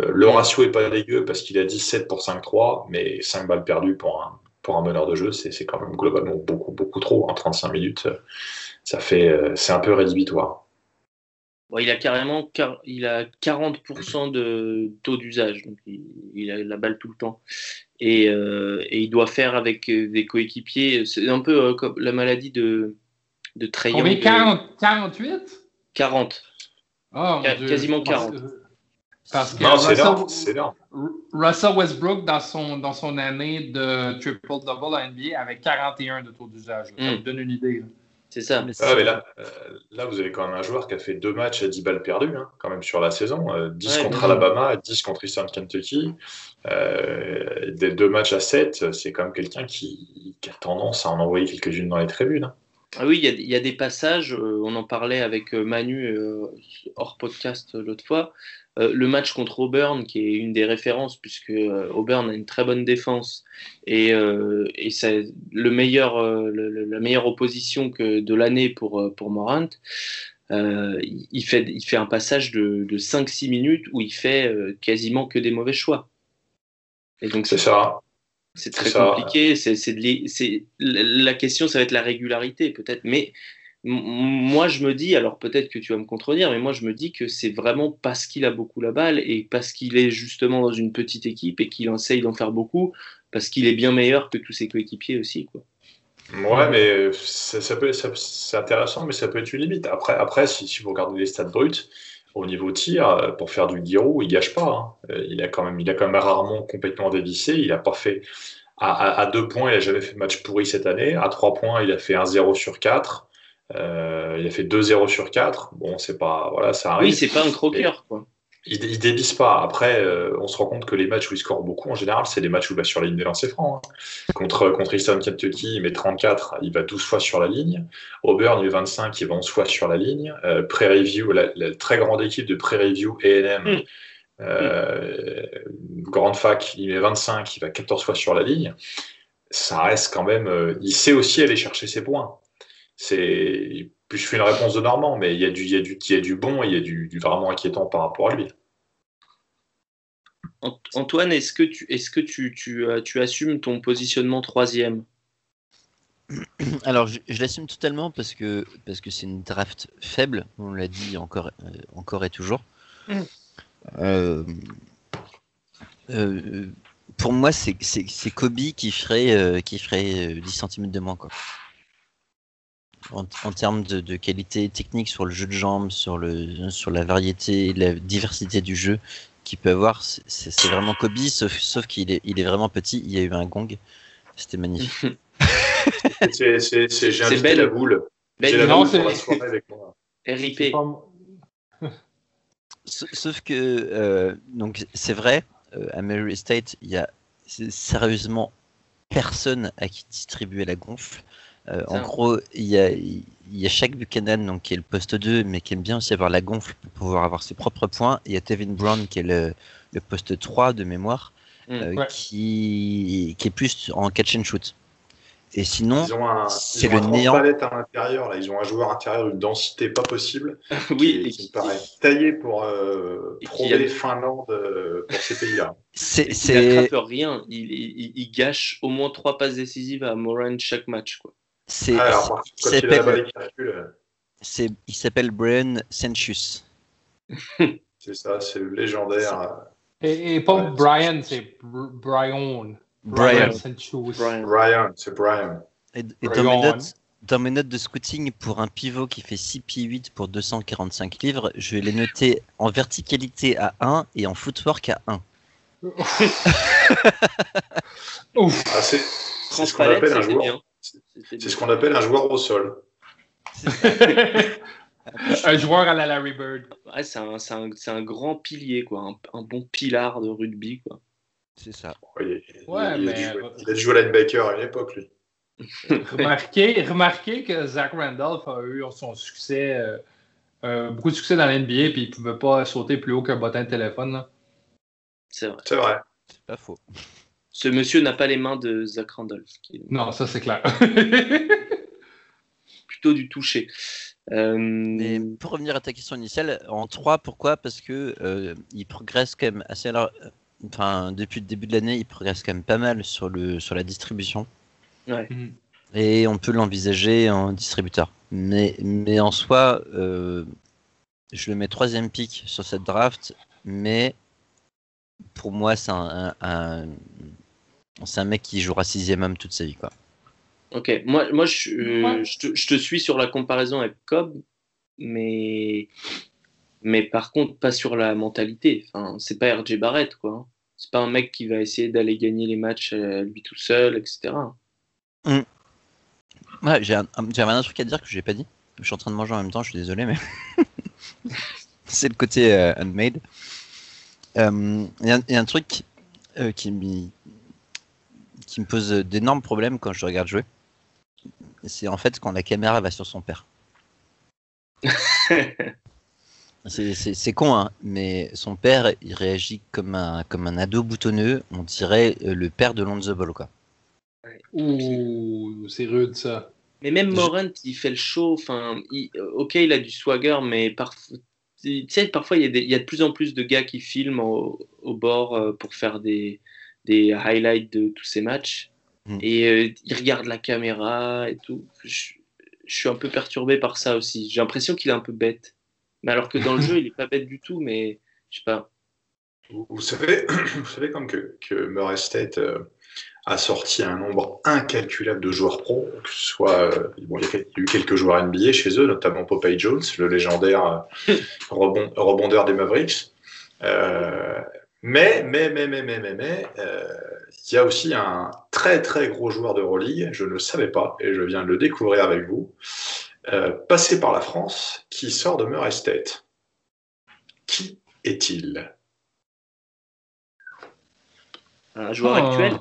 Euh, le ratio est pas dégueu parce qu'il a 17 pour 5-3, mais 5 balles perdues pour un, pour un meneur de jeu, c'est quand même globalement beaucoup, beaucoup trop en hein, 35 minutes ça fait, c'est un peu rédhibitoire. Il a carrément il a 40% de taux d'usage, donc il, a la balle tout le temps. Et, euh, il doit faire avec euh, des coéquipiers. C'est un peu comme la maladie de, de On est 40, 48 40. quasiment 40. Parce que, Russell, Russell, Westbrook, dans son, dans son année de triple-double à NBA, avait 41 de taux d'usage. Ça vous donne une idée. C'est ça. Ah, mais là, euh, là, vous avez quand même un joueur qui a fait deux matchs à 10 balles perdues, hein, quand même sur la saison. 10 euh, contre Alabama, 10 contre Eastern Kentucky. Euh, des deux matchs à 7, c'est quand même quelqu'un qui, a tendance à en envoyer quelques-unes dans les tribunes. Hein. Ah oui, il y, y, a des passages, on en parlait avec Manu hors podcast l'autre fois, euh, le match contre Auburn, qui est une des références, puisque euh, Auburn a une très bonne défense et, euh, et c'est le meilleur, la meilleure opposition que de l'année pour, pour Morant. il, fait, il fait un passage de, de 5-6 minutes où il fait quasiment que des mauvais choix. Et donc c'est ça. C'est très compliqué. C'est, la question, ça va être la régularité peut-être, mais moi, je me dis, alors peut-être que tu vas me contredire, mais moi, je me dis que c'est vraiment parce qu'il a beaucoup la balle et parce qu'il est justement dans une petite équipe et qu'il essaye d'en faire beaucoup, parce qu'il est bien meilleur que tous ses coéquipiers aussi. Quoi. Ouais, mais ça, peut, c'est intéressant, mais ça peut être une limite. Après, après si, vous regardez les stats bruts, au niveau tir, pour faire du Giroud, il gâche pas. Hein. Il, a quand même, il a quand même rarement complètement dévissé. Il n'a pas fait. À, à, deux points, il n'a jamais fait match pourri cette année. À trois points, il a fait un 0 sur 4. Euh, il a fait 2-0 sur 4. Bon, c'est pas. Voilà, ça arrive. Oui, c'est pas un croqueur, quoi. Il, il dévisse pas. Après, euh, on se rend compte que les matchs où il score beaucoup, en général, c'est des matchs où il va sur la ligne des lancers francs. Hein. Contre, contre Eastern Kentucky, il met 34, il va 12 fois sur la ligne. Auburn, il met 25, il va 11 fois sur la ligne. Euh, Pré-Review, la, très grande équipe de Pré-Review AM, euh, grande fac, il met 25, il va 14 fois sur la ligne. Ça reste quand même. il sait aussi aller chercher ses points c'est puis je fais une réponse de Normand, mais il y a du, il y a du, il y a du bon et il y a du, vraiment inquiétant par rapport à lui. Antoine, est-ce que tu, est-ce que tu, tu, euh, tu, assumes ton positionnement troisième? Alors, je, l'assume totalement parce que parce que c'est une draft faible, on l'a dit encore, euh, encore et toujours. Mm. Euh, pour moi, c'est Kobe qui ferait, qui ferait 10 cm de moins. Quoi en, termes de, qualité technique sur le jeu de jambes, sur, le, sur la variété, la diversité du jeu qu'il peut avoir. C'est vraiment Kobe, sauf, sauf qu'il est, il est vraiment petit. Il y a eu un gong. C'était magnifique. J'ai invité la boule. J'ai la boule pour la soirée avec moi. RIP. Sauf que, euh, donc c'est vrai, euh, à Mary State, il y a sérieusement personne à qui distribuer la gonfle. Euh, en gros, il y a, y a chaque Buchanan donc, qui est le poste 2, mais qui aime bien aussi avoir la gonfle pour pouvoir avoir ses propres points. Il y a Tevin Brown qui est le, le poste 3 de mémoire, mm. euh, qui, qui est plus en catch and shoot. Et sinon, Ils ont un, c'est ils ont le un néant. palette à l'intérieur. Là, ils ont un joueur intérieur d'une densité pas possible. oui, qui, et qui me paraît taillé pour euh, prouver a- Finlande euh, pour ces pays-là. c'est il n'attrape rien. Il, il, il gâche au moins trois passes décisives à Moran chaque match. Quoi. C'est alors, quand il a la c'est il s'appelle Brian Senchus. c'est ça, c'est le légendaire. euh, Et, et pas Ouais, Brian, c'est Br- Brian. Brian. Brian. Brian, c'est Brian. Et, et dans, mes notes, dans mes notes de scouting, pour un pivot qui fait 6 pieds 8 pour 245 livres, je l'ai noté en verticalité à 1 et en footwork à 1. Ouf. Ah, c'est c'est ce qu'on appelle un joueur. C'est ce qu'on appelle un joueur au sol. un joueur à la Larry Bird. Ouais, c'est un, c'est un, c'est un grand pilier, quoi. Un, un bon pilar de rugby. Quoi. C'est ça. Oui, Ouais, il, mais- a dû jouer, il a jouer linebacker à une époque, lui. Remarquez, remarquez que Zach Randolph a eu son succès, euh, euh, beaucoup de succès dans l'NBA, puis il ne pouvait pas sauter plus haut qu'un bottin de téléphone. C'est vrai. C'est vrai. C'est pas faux. Ce monsieur n'a pas les mains de Zach Randolph, qui Non, ça c'est clair. plutôt du toucher. Euh, Mais pour revenir à ta question initiale, en 3, pourquoi? Parce que euh, il progresse quand même assez. alors- enfin, depuis le début de l'année, il progresse quand même pas mal sur, le, sur la distribution. Mhm. Et on peut l'envisager en distributeur. Mais, mais en soi, euh, je le mets troisième pick sur cette draft, mais pour moi, c'est un, un- un- c'est un mec qui jouera sixième homme toute sa vie. Quoi. Ok, moi, moi je, euh, Ouais. je, te, je te suis sur la comparaison avec Cobb, mais, mais par contre, pas sur la mentalité. Enfin, c'est pas RJ Barrett, quoi. C'est pas un mec qui va essayer d'aller gagner les matchs euh, lui tout seul, etc. Ouais, j'ai un- J'avais un, truc à dire que je n'ai pas dit. Je suis en train de manger en même temps, je suis désolé, mais c'est le côté euh, unmade. Euh, Il y, a- il y a un truc euh, qui, me- qui me pose d'énormes problèmes quand je le regarde jouer. C'est en fait quand la caméra va sur son père. C'est- con, hein, mais son père, il réagit comme un, comme un ado boutonneux. On dirait euh, le père de Lonzo Ball, quoi. Ouh, c'est rude ça. Mais même Je- Morant, il fait le show. Enfin, il- ok, il a du swagger, mais parfois, tu sais, parfois il y, a des- il y a de plus en plus de gars qui filment au, au bord euh, pour faire des, des highlights de tous ces matchs. Mm. Et euh, il regarde la caméra et tout. Je, je suis un peu perturbé par ça aussi. J'ai l'impression qu'il est un peu bête. Mais alors que dans le jeu, il est pas bête du tout, mais je sais pas. Vous, vous savez, vous savez comme que, que Murray State euh, a sorti un nombre incalculable de joueurs pro, que ce soit, euh, bon, il y a quel- il y a eu quelques joueurs NBA chez eux, notamment Popeye Jones, le légendaire euh, rebond- rebondeur des Mavericks. Euh, mais, mais, mais, mais, mais, mais, mais, euh, il y a aussi un très, très gros joueur de Euroleague, je ne le savais pas, et je viens de le découvrir avec vous, euh, passé par la France, qui sort de Murray State. Qui est-il? Un joueur Ah. actuel?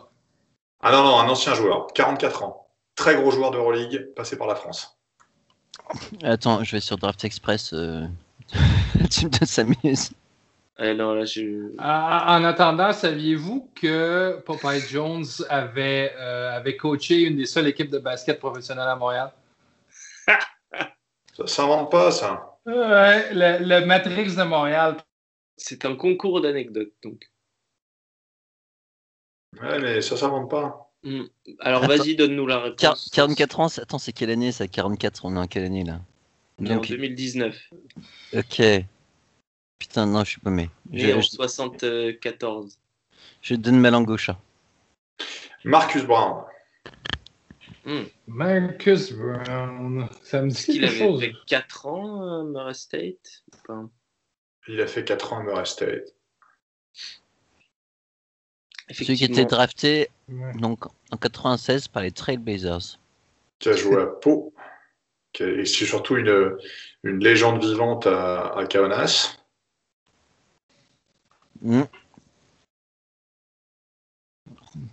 Ah non, non, un ancien joueur, 44 ans. Très gros joueur de Euroleague, passé par la France. Attends, je vais sur Draft Express. euh, tu me s'amuse. Non, là, je... Ah, En attendant, saviez-vous que Popeye Jones avait, euh, avait coaché une des seules équipes de basket professionnelles à Montréal? Ça s'invente pas, ça. Ouais, le, le Matrix de Montréal. c'est un concours d'anecdotes. Donc, Ouais, mais ça s'invente pas. alors Attends. vas-y, donne-nous la réponse. 44 ans, c'est- attends, c'est quelle année ça? 44, on est en quelle année là? En Donc, 2019. ok. Putain, non, je suis paumé. En je, 74. je donne ma langue au chat. Marcus Brown. Marcus Brown. Ça me dit Est-ce qu'il avait chose. fait 4 ans, euh, Murray State ou pas? Il a fait 4 ans à Murray State. Celui qui était drafté Ouais. donc, en 96 par les Trailblazers. Qui a joué à Pau. Et c'est surtout une, une légende vivante à, à Kaunas. Hmm.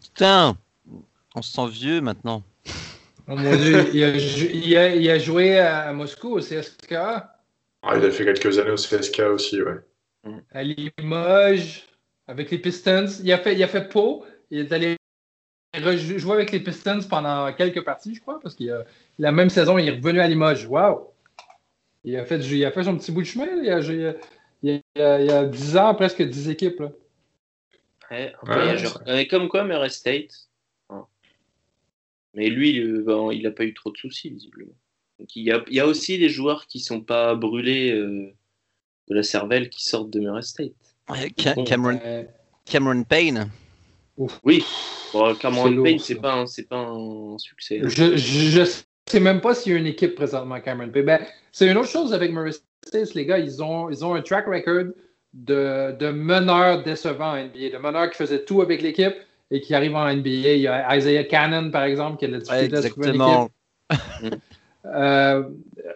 Putain, on se sent vieux maintenant. Oh mon Dieu, il a, jou- il a- il a joué à Moscou au CSK, Ah, il a fait quelques années au CSK aussi, ouais. à Limoges, avec les Pistons. Il a fait, il a fait Pau. Il est allé joué avec les Pistons pendant quelques parties, je crois, parce qu'il a la même saison, il est revenu à Limoges. Waouh! Il a, fait, il a fait son petit bout de chemin. Il, a, il, y a, 10 ans, presque 10 équipes. Là. Ouais, comme quoi, Murray State? Mais lui, il n'a pas eu trop de soucis, visiblement. Donc, il, y a, il y a aussi des joueurs qui ne sont pas brûlés euh, de la cervelle qui sortent de Murray State. Cameron, Cameron Payne. Oui, Cameron Payne, c'est pas, pas un succès. Je, je, sais même pas s'il y a une équipe présentement Cameron Payne. Ben, c'est une autre chose avec Murray State, les gars. Ils ont, ils ont un track record de, de meneurs décevants en NBA, de meneurs qui faisaient tout avec l'équipe et qui arrivent en NBA. Il y a Isaiah Cannon, par exemple, qui a la difficulté de trouver une équipe. Euh,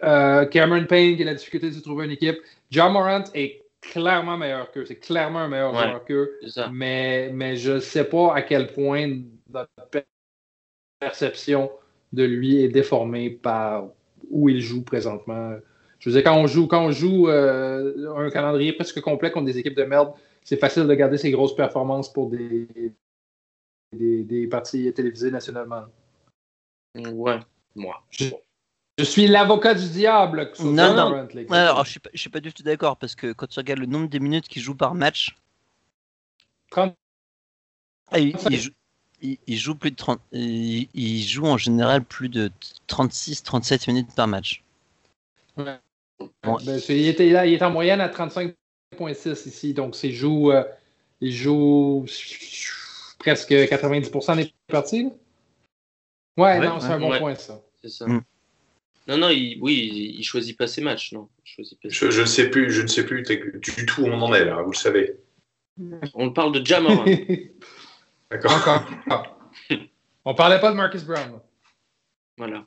euh, Cameron Payne qui a la difficulté de trouver une équipe. John Morant est clairement meilleur qu'eux. C'est clairement un meilleur joueur qu'eux. Mais, mais je ne sais pas à quel point notre perception de lui est déformée par où il joue présentement. Je veux dire, quand on joue, quand on joue euh, un calendrier presque complet contre des équipes de merde, c'est facile de garder ses grosses performances pour des, des, parties télévisées nationalement. Ouais, moi. Je, suis l'avocat du diable. non, non. Alors, je ne suis, pas du tout d'accord parce que quand tu regardes le nombre de minutes qu'il joue par match. 30. Ah, il, joue, il, joue, plus de 30. Il, joue en général plus de 36-37 minutes par match. Ouais. Ben, il, était, là, il est en moyenne à 35,6 ici. Donc, il joue, euh, il joue presque 90% des parties. Ouais, non, c'est un bon point, ça. C'est ça. Mm. Non, non, il, oui, il, choisit pas ses matchs, non. je, je, sais plus, je ne sais plus du tout où on en est là, vous le savez. On parle de Jammer. D'accord. on parlait pas de Marcus Brown. Voilà.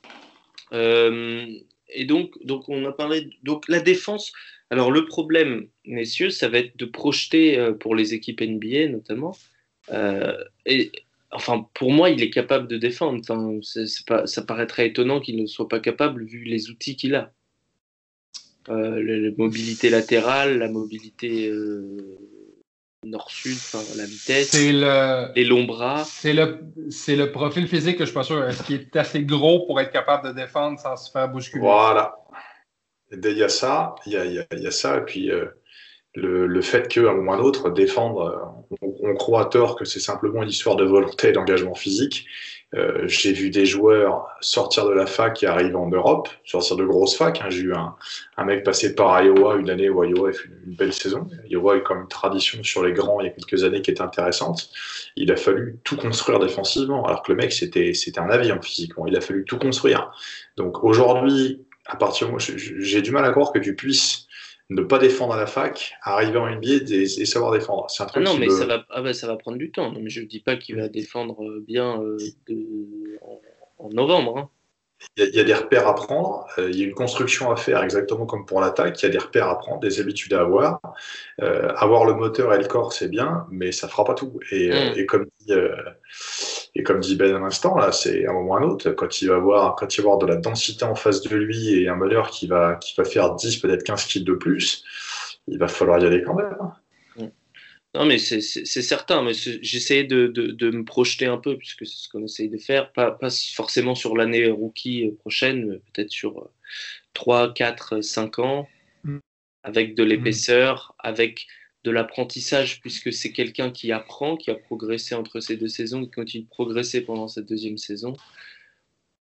Euh, et donc, donc, on a parlé. Donc, la défense. Alors, le problème, messieurs, ça va être de projeter euh, pour les équipes NBA notamment. Euh, et, enfin, pour moi, il est capable de défendre. Enfin, pas, ça paraîtrait étonnant qu'il ne soit pas capable vu les outils qu'il a. Euh, la, mobilité latérale, la mobilité nord-sud, la vitesse, le, les longs bras. C'est le, c'est le profil physique que je suis pas sûr. Est-ce qu'il est assez gros pour être capable de défendre sans se faire bousculer? Voilà. Il y a ça, il y a, il y a, ça, et puis euh, le, le, fait qu'à un moment ou à un autre, défendre, on, on croit à tort que c'est simplement une histoire de volonté et d'engagement physique. Euh, j'ai vu des joueurs sortir de la fac et arriver en Europe, sortir de grosses facs. Hein. J'ai eu un, un, mec passer par Iowa une année où Iowa a fait une, belle saison. Iowa a comme une tradition sur les grands il y a quelques années qui était intéressante. Il a fallu tout construire défensivement, alors que le mec c'était c'était un avion physiquement. Il a fallu tout construire. Donc aujourd'hui, à partir j'ai du mal à croire que tu puisses ne pas défendre à la fac, arriver en NBA et, et savoir défendre. C'est un truc ah non, mais ça, va, ah bah, ça va prendre du temps. Non, mais je ne dis pas qu'il va défendre euh, bien euh, en, novembre. Hein. Il, y a, des repères à prendre, euh, il y a une construction à faire exactement comme pour l'attaque, il y a des repères à prendre, des habitudes à avoir. avoir le moteur et le corps, c'est bien, mais ça ne fera pas tout. Et, mm. et comme dit et comme dit Ben à l'instant, là, c'est un moment ou un autre, quand il va avoir, quand il va avoir de la densité en face de lui et un meneur qui va, qui va faire 10, peut-être 15 kills de plus, il va falloir y aller quand même. Hein. Non, mais c'est certain, mais j'essayais de, de, de, me projeter un peu, puisque c'est ce qu'on essaye de faire, pas, pas forcément sur l'année rookie prochaine, peut-être sur 3, 4, 5 ans, mm. avec de l'épaisseur, avec de l'apprentissage, puisque c'est quelqu'un qui apprend, qui a progressé entre ces deux saisons, qui continue de progresser pendant cette deuxième saison.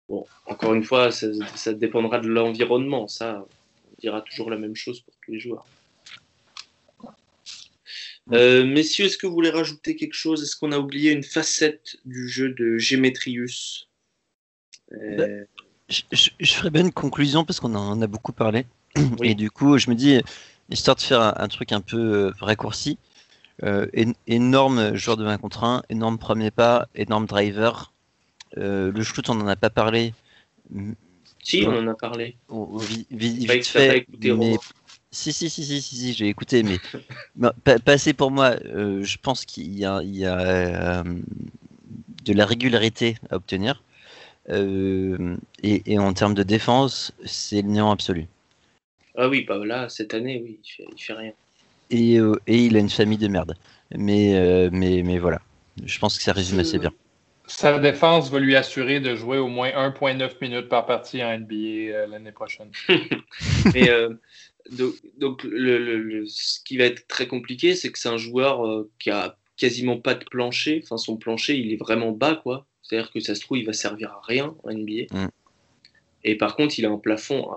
Bon, encore une fois, ça, dépendra de l'environnement. Ça, on dira toujours la même chose pour tous les joueurs. Euh, messieurs, est-ce que vous voulez rajouter quelque chose? Est-ce qu'on a oublié une facette du jeu de Gémétrius? Euh, je, ferai bien une conclusion parce qu'on en a beaucoup parlé. Et du coup, je me dis, histoire de faire un, truc un peu euh, raccourci. Euh, énorme joueur de 20 contre 1, énorme premier pas, énorme driver. Euh, le shoot, on n'en a pas parlé. Si, on en a parlé. vite fait, mais... Si, si, si, si, si, j'ai écouté, mais pas, assez pour moi. je pense qu'il y a, il y a de la régularité à obtenir. Et, et, en termes de défense, c'est le néant absolu. Ah oui, bah là, cette année, oui, il fait, fait rien. Et, euh, et, il a une famille de merde. Mais, euh, mais, mais voilà, je pense que ça résume assez bien. Sa défense va lui assurer de jouer au moins 1,9 minutes par partie en NBA euh, l'année prochaine. Mais euh, donc, le, ce qui va être très compliqué, c'est que c'est un joueur euh, qui a quasiment pas de plancher. Enfin, son plancher, il est vraiment bas, quoi. C'est-à-dire que ça se trouve, il va servir à rien en NBA. Mm. Et par contre, il a un plafond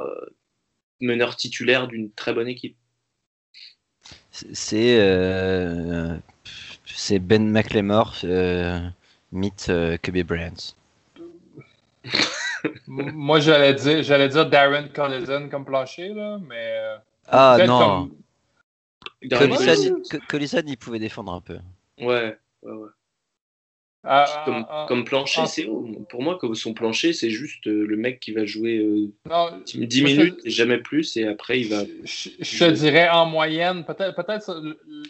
meneur titulaire d'une très bonne équipe. C'est c'est Ben McLemore, euh, mythe euh, Bryant. Moi, j'allais dire, j'allais dire Darren Collison comme plancher, là, mais. Euh, ah non. Collison, il pouvait défendre un peu. Ouais, ouais, ouais. Ah, ah, comme, ah, comme, plancher, c'est pour moi comme son plancher, c'est juste euh, le mec qui va jouer 10 minutes et jamais plus, et après il va. Je, te dirais en moyenne, peut-être,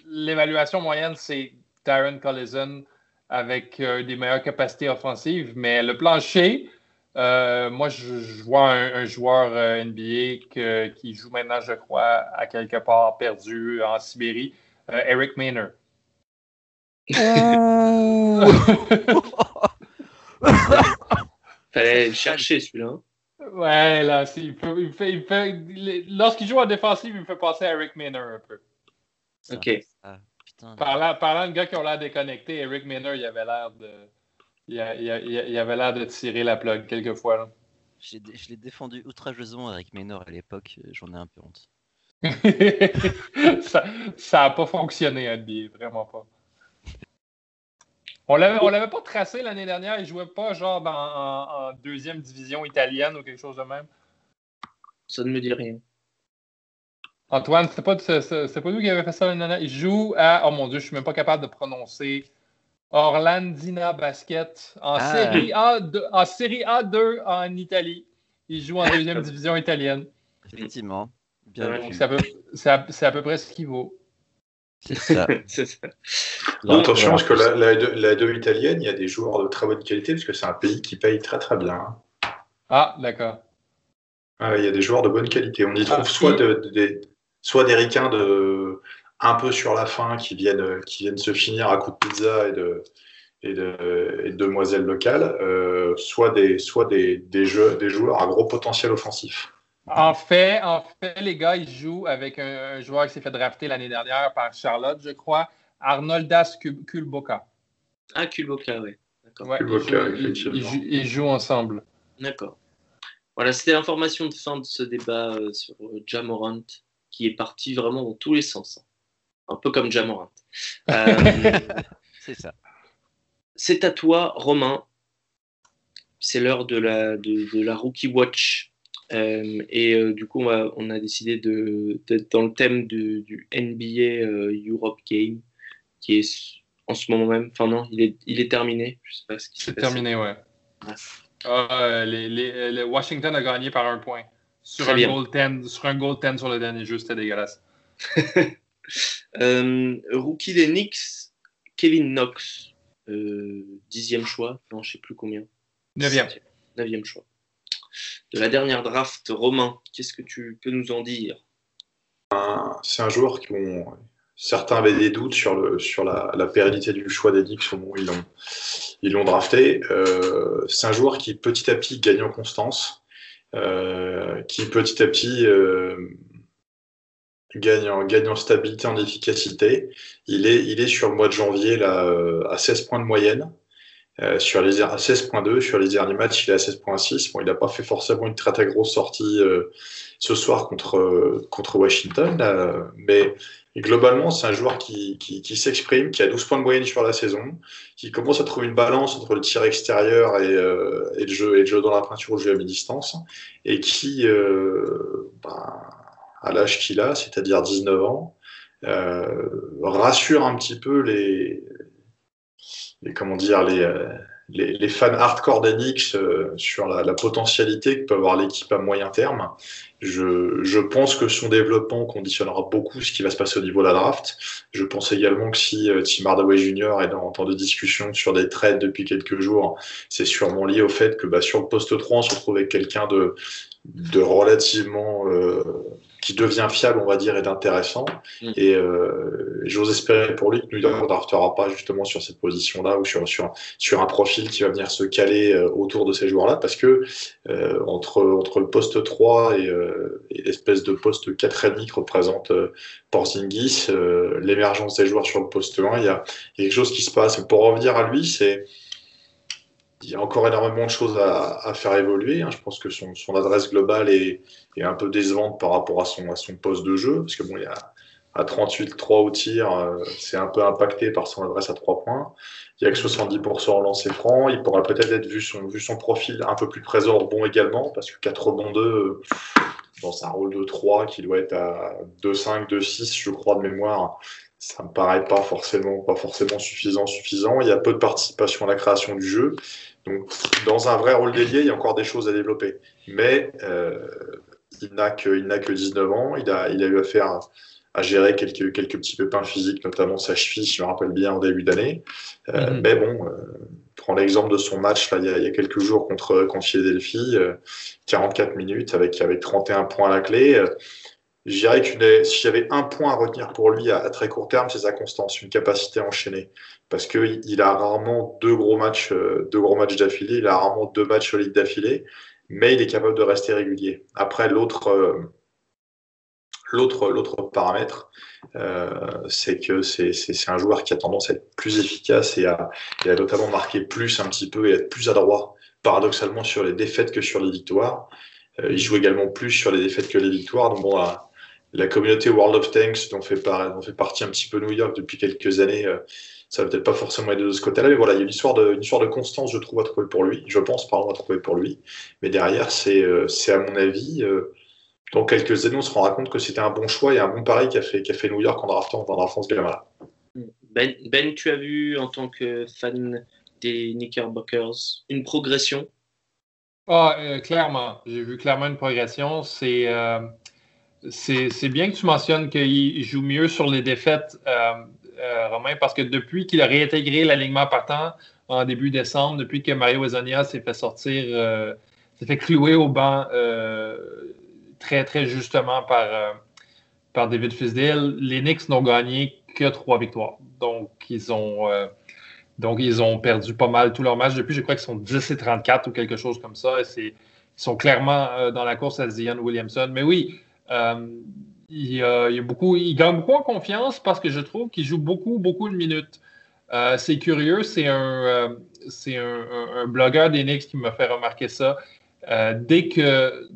l'évaluation moyenne, c'est Darren Collison avec euh, des meilleures capacités offensives. Mais le plancher, euh, moi, je, vois un, joueur euh, NBA qui joue maintenant, je crois, à quelque part perdu en Sibérie, Eric Maynard. Fallait le chercher celui-là. Hein. Ouais, là, il, fait, lorsqu'il joue en défensive, il me fait penser à Eric Maynard un peu. Ok. Parlant, parlant, de gars qui ont l'air déconnectés, Eric Miner, il avait l'air de. Il, avait l'air de tirer la plug quelquefois. Je l'ai défendu outrageusement Eric Maynard à l'époque, j'en ai un peu honte. ça n'a pas fonctionné à NBA, vraiment pas. On l'avait, l'avait pas tracé l'année dernière, il jouait pas genre dans, en, deuxième division italienne ou quelque chose de même. Ça ne me dit rien. Antoine, c'est pas, pas nous qui avait fait ça l'année dernière. Il joue à, oh mon Dieu, je suis même pas capable de prononcer. Orlandina Basket en, ah. série A en série A2 en Italie. Il joue en deuxième division italienne. Effectivement. C'est à, peu près ce qu'il vaut. C'est ça. Attention, parce que la, la, 2 italienne, il y a des joueurs de très bonne qualité, parce que c'est un pays qui paye très très bien. Ah, d'accord. il y a des joueurs de bonne qualité. On y trouve ah, soit des soit des ricains de, un peu sur la fin qui viennent, qui viennent se finir à coups de pizza et de, et de, et demoiselles locales, euh, soit, des, soit des, des, jeux, des joueurs à gros potentiel offensif. En fait, en fait, les gars, ils jouent avec un, joueur qui s'est fait drafter l'année dernière par Charlotte, je crois, Arnoldas Kulboka. Ah, Kulboka, oui. Ouais, ils, jouent, ensemble. D'accord. Voilà, c'était l'information de fin de ce débat euh, sur euh, Jamorant qui est parti vraiment dans tous les sens. Hein. Un peu comme Jamorant. Euh, c'est ça. C'est à toi, Romain. C'est l'heure de la, de, la Rookie Watch. Euh, et euh, du coup, on a, décidé d'être dans le thème du NBA Europe Game, qui est en ce moment même. Enfin, non, il est, il est terminé. Je sais pas ce qui C'est terminé, ouais. Ah, les, Washington a gagné par un point. Sur un, goal 10, sur un goal 10 sur le dernier jeu, c'était dégueulasse. euh, rookie des Knicks, Kevin Knox, euh, dixième choix, non, je sais plus combien. Neuvième. Neuvième choix. De la dernière draft, Romain, qu'est-ce que tu peux nous en dire? C'est un joueur qui ont, certains avaient des doutes sur, la, pérennité du choix des au moment où ils l'ont, drafté. Euh, c'est un joueur qui petit à petit gagne en constance. Euh, qui petit à petit euh, gagne, en, gagne en stabilité, en efficacité. Il est, sur le mois de janvier à 16 points de moyenne. Sur les, à 16.2 sur les derniers matchs, il est à 16.6. Bon, il n'a pas fait forcément une très très grosse sortie ce soir contre, contre Washington, mais globalement, c'est un joueur qui, qui, s'exprime, qui a 12 points de moyenne sur la saison, qui commence à trouver une balance entre le tir extérieur et, euh, et le, jeu, et le jeu dans la peinture au jeu à mi-distance, et qui, euh, ben, à l'âge qu'il a, c'est-à-dire 19 ans, euh, rassure un petit peu les, les comment dire, les, les, les, fans hardcore d'Enix euh, sur la, la, potentialité que peut avoir l'équipe à moyen terme. Je, je, pense que son développement conditionnera beaucoup ce qui va se passer au niveau de la draft. Je pense également que si euh, Tim Hardaway Jr. est dans temps de discussion sur des trades depuis quelques jours, c'est sûrement lié au fait que bah, sur le poste 3, on se retrouve avec quelqu'un de, de relativement euh, qui devient fiable, on va dire, et d'intéressant. Mm. Et euh, j'ose espérer pour lui que New York ne draftera pas justement sur cette position-là ou sur, sur, sur un profil qui va venir se caler euh, autour de ces joueurs-là, parce que euh, entre, entre le poste 3 et, euh, et l'espèce de poste 4,5 que représente euh, Porzingis, euh, l'émergence des joueurs sur le poste 1, il y a, il y a quelque chose qui se passe. Pour revenir à lui, c'est il y a encore énormément de choses à, faire évoluer. hein. Je pense que son, adresse globale est, un peu décevante par rapport à son, poste de jeu, parce que bon, il y a à 38, 3 au tir, euh, c'est un peu impacté par son adresse à 3 points. Il y a que 70% en lancer franc. Il pourrait peut-être être, vu son, profil, un peu plus présent au également, parce que 4 rebonds 2, euh, dans un rôle de 3 qui doit être à 2-5, 2-6, je crois, de mémoire, ça me paraît pas forcément, pas forcément suffisant, suffisant. Il y a peu de participation à la création du jeu. Donc, dans un vrai rôle délié, il y a encore des choses à développer. Mais euh, il n'a que, il n'a que 19 ans. Il a, il a eu affaire à, à gérer quelques, quelques petits pépins physiques, notamment sa cheville, si je me rappelle bien, en début d'année. Euh, Mhm. Mais bon, euh, prends l'exemple de son match là, il, y a, il y a quelques jours contre, contre Philadelphie, euh, 44 minutes avec, avec 31 points à la clé. Je dirais que si j'avais un point à retenir pour lui à, très court terme, c'est sa constance, une capacité à enchaîner. Parce qu'il il a rarement deux gros matchs, euh, deux gros matchs d'affilée, il a rarement deux matchs solides d'affilée, mais il est capable de rester régulier. Après, l'autre euh, l'autre paramètre, euh, c'est que c'est un joueur qui a tendance à être plus efficace et à, notamment marquer plus un petit peu et être plus adroit, paradoxalement, sur les défaites que sur les victoires. Euh, il joue également plus sur les défaites que les victoires. Donc bon, la communauté World of Tanks dont fait, par- dont fait partie un petit peu New York depuis quelques années, euh, ça va peut-être pas forcément aider de ce côté-là, mais voilà, il y a une histoire de, une histoire de constance, je trouve, à trouver pour lui. Je pense, pardon, à trouver pour lui. Mais derrière, c'est, euh, c'est à mon avis, euh, dans quelques années, on se rendra compte que c'était un bon choix et un bon pari qu'a fait, qu'a fait New York en draftant, en draftant ce gamin-là. Ben, ben, tu as vu en tant que fan des Knickerbockers une progression? Ah, euh, clairement. J'ai vu clairement une progression. C'est euh, c'est bien que tu mentionnes qu'il joue mieux sur les défaites, euh, euh, Romain, parce que depuis qu'il a réintégré l'alignement partant en début décembre, depuis que Mario Ezonia s'est fait sortir, euh, s'est fait clouer au banc très, très justement par, David Fisdale, les Knicks n'ont gagné que trois victoires. Donc, ils ont. donc, perdu pas mal tous leurs matchs. Depuis, je crois qu'ils sont 10 et 34 ou quelque chose comme ça. Ils sont clairement dans la course à Zion Williamson. Mais oui, il, euh, il gagne beaucoup en confiance parce que je trouve qu'il joue beaucoup, beaucoup de minutes. Euh, c'est curieux, c'est un, euh, c'est un, blogueur Knicks qui m'a fait remarquer ça. Euh, dès que,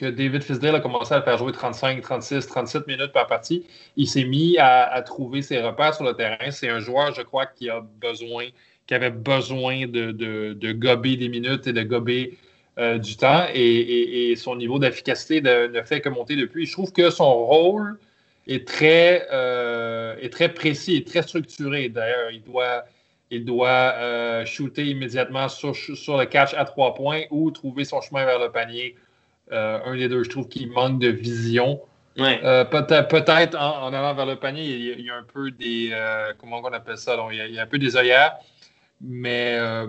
David Fisdale a commencé à le faire jouer 35, 36, 37 minutes par partie, il s'est mis à, trouver ses repères sur le terrain. C'est un joueur, je crois, qui a besoin, qui avait besoin de gober des minutes et de gober euh, du temps. Et, et- et son niveau d'efficacité ne, ne fait que monter depuis. Je trouve que son rôle est très, euh, est très précis et très structuré. D'ailleurs, il doit, il doit euh, shooter immédiatement sur, sur le catch à trois points ou trouver son chemin vers le panier. Un des deux, je trouve qu'il manque de vision. Ouais. Euh, peut-être peut-être en, en allant vers le panier, il y a, il y a un peu des. euh, comment on appelle ça? donc, il, y a, il y a un peu des œillères, mais, euh,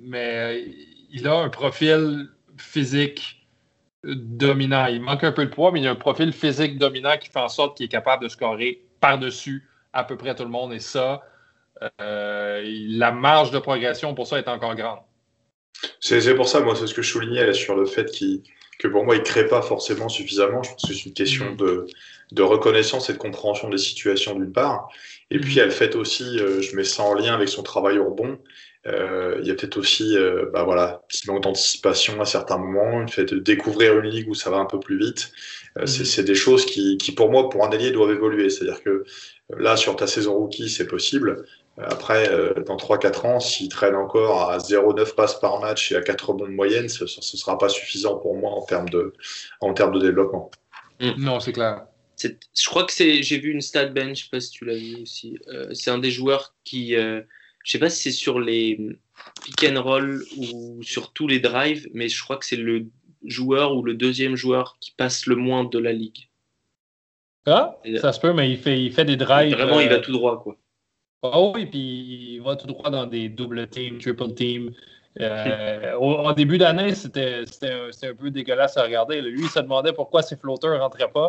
mais il a un profil physique dominant. Il manque un peu de poids, mais il a un profil physique dominant qui fait en sorte qu'il est capable de scorer par-dessus à peu près tout le monde. Et ça, euh, la marge de progression pour ça est encore grande. C'est pour ça, moi, c'est ce que je soulignais là, sur le fait qu'il que pour moi, il ne crée pas forcément suffisamment. Je pense que c'est une question Mhm. de, de reconnaissance et de compréhension des situations d'une part. Et puis, Mhm. elle fait aussi, euh, je mets ça en lien avec son travail au rebond. Euh, il y a peut-être aussi, euh, bah voilà, petit manque d'anticipation à certains moments, le fait de découvrir une ligue où ça va un peu plus vite. Euh, c'est Mhm. c'est des choses qui, qui, pour moi, pour un ailier, doivent évoluer. C'est-à-dire que là, sur ta saison rookie, c'est possible. Après, euh, dans 3-4 ans, s'il traîne encore à 0,9 passes par match et à 4 rebonds de moyenne, ce ne sera pas suffisant pour moi en termes de, en termes de développement. Non, c'est clair. Je crois que c'est. J'ai vu une stat bench, je sais pas si tu l'as vu aussi. Euh, c'est un des joueurs qui. euh, je sais pas si c'est sur les pick and roll ou sur tous les drives, mais je crois que c'est le joueur ou le deuxième joueur qui passe le moins de la ligue. Ah, ça se peut, mais il fait, il fait des drives. Vraiment, il va euh, tout droit, quoi. Oh oui, puis il va tout droit dans des double teams, triple teams. Euh, au, début d'année, c'était un, peu dégueulasse à regarder. Lui, il se demandait pourquoi ses flotteurs ne rentraient pas.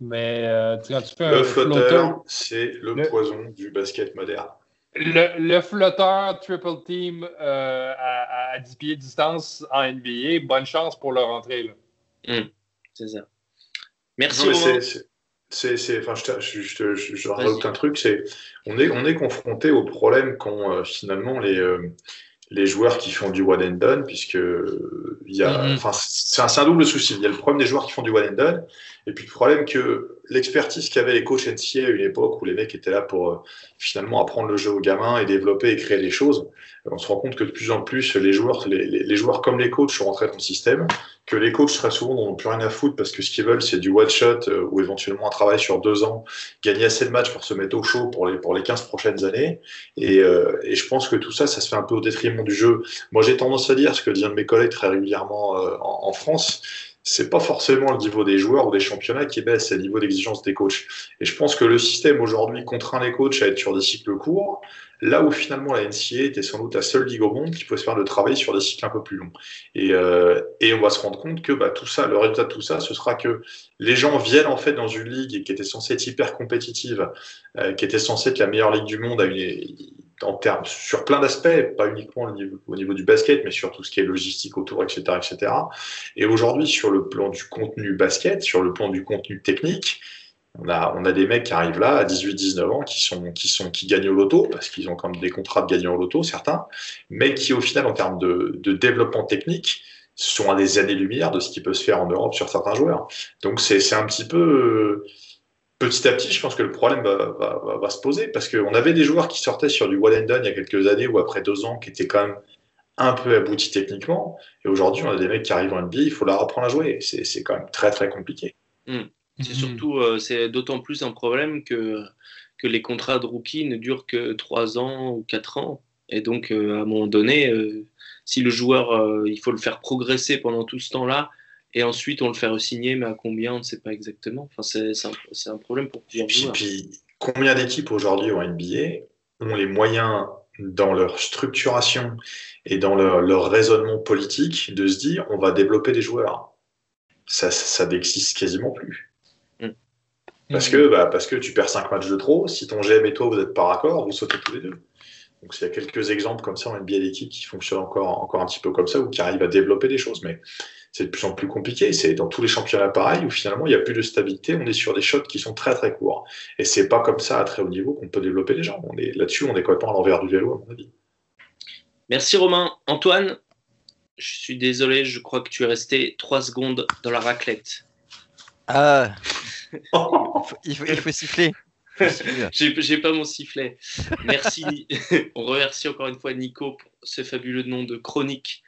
Mais euh, quand tu fais le un flotteur, c'est le, poison du basket moderne. Le, flotteur triple team euh, à, 10 pieds de distance en NBA, bonne chance pour leur rentrée. Hum, c'est ça. Merci. c'est, enfin, je, je, je, rajoute un truc, c'est on est, on est confronté au problème qu'ont finalement les, les joueurs qui font du one and done, puisque il y a, enfin, c'est un, un, double souci. Il y a le problème des joueurs qui font du one and done, et puis le problème que l'expertise qu'avaient les coachs NCA à une époque où les mecs étaient là pour euh, finalement apprendre le jeu aux gamins et développer et créer des choses, on se rend compte que de plus en plus les joueurs, les, les joueurs comme les coachs sont rentrés dans le système, que les coachs très souvent n'ont plus rien à foutre parce que ce qu'ils veulent c'est du one shot euh, ou éventuellement un travail sur deux ans, gagner assez de matchs pour se mettre au chaud pour les, pour les 15 prochaines années. Et, euh, et je pense que tout ça, ça se fait un peu au détriment du jeu. Moi j'ai tendance à dire ce que dit un de mes collègues très régulièrement en, en France, c'est pas forcément le niveau des joueurs ou des championnats qui baisse, c'est le niveau d'exigence des coachs. Et je pense que le système aujourd'hui contraint les coachs à être sur des cycles courts, là où finalement la NCA était sans doute la seule ligue au monde qui pouvait se faire de travailler sur des cycles un peu plus longs. Et, euh, et on va se rendre compte que bah, tout ça, le résultat de tout ça, ce sera que les gens viennent en fait dans une ligue qui était censée être hyper compétitive, euh, qui était censée être la meilleure ligue du monde à une, en termes, sur plein d'aspects, pas uniquement au niveau, du basket, mais sur tout ce qui est logistique autour, etc., etc. Et aujourd'hui, sur le plan du contenu basket, sur le plan du contenu technique, on a, on a des mecs qui arrivent là à 18-19 ans, qui sont, qui sont, qui gagnent au loto, parce qu'ils ont quand même des contrats de gagnants au loto, certains, mais qui, au final, en termes de, de développement technique, sont à des années-lumière de ce qui peut se faire en Europe sur certains joueurs. Donc, c'est un petit peu, petit à petit, je pense que le problème va, se poser parce qu'on avait des joueurs qui sortaient sur du one and done il y a quelques années ou après deux ans qui étaient quand même un peu aboutis techniquement. Et aujourd'hui, on a des mecs qui arrivent en NBA, il faut leur apprendre à jouer. C'est quand même très très compliqué. Hmm. C'est hmm. surtout, euh, c'est d'autant plus un problème que, que les contrats de rookie ne durent que trois ans ou quatre ans. Et donc, euh, à un moment donné, euh, si le joueur, il faut le faire progresser pendant tout ce temps-là, et ensuite on le fait re-signer, mais à combien, on ne sait pas exactement. Enfin, c'est un, un, problème pour plusieurs puis, Puis, combien d'équipes aujourd'hui en NBA ont les moyens dans leur structuration et dans leur, raisonnement politique de se dire on va développer des joueurs Ça, ça, n'existe quasiment plus. Mm. Parce, que, bah, parce que tu perds 5 matchs de trop, si ton GM et toi vous n'êtes pas raccord, vous sautez tous les deux. Donc il y a quelques exemples comme ça en NBA d'équipes qui fonctionnent encore, encore un petit peu comme ça ou qui arrivent à développer des choses. Mais c'est de plus en plus compliqué. C'est dans tous les championnats pareils où finalement il n'y a plus de stabilité. On est sur des shots qui sont très très courts. Et c'est pas comme ça à très haut niveau qu'on peut développer les gens. On est là-dessus, on est complètement à l'envers du vélo à mon avis. Merci Romain. Antoine, je suis désolé, je crois que tu es resté trois secondes dans la raclette. Ah, il, faut, il, faut, siffler. J'ai pas mon sifflet. Merci. On remercie encore une fois Nico pour ce fabuleux nom de chronique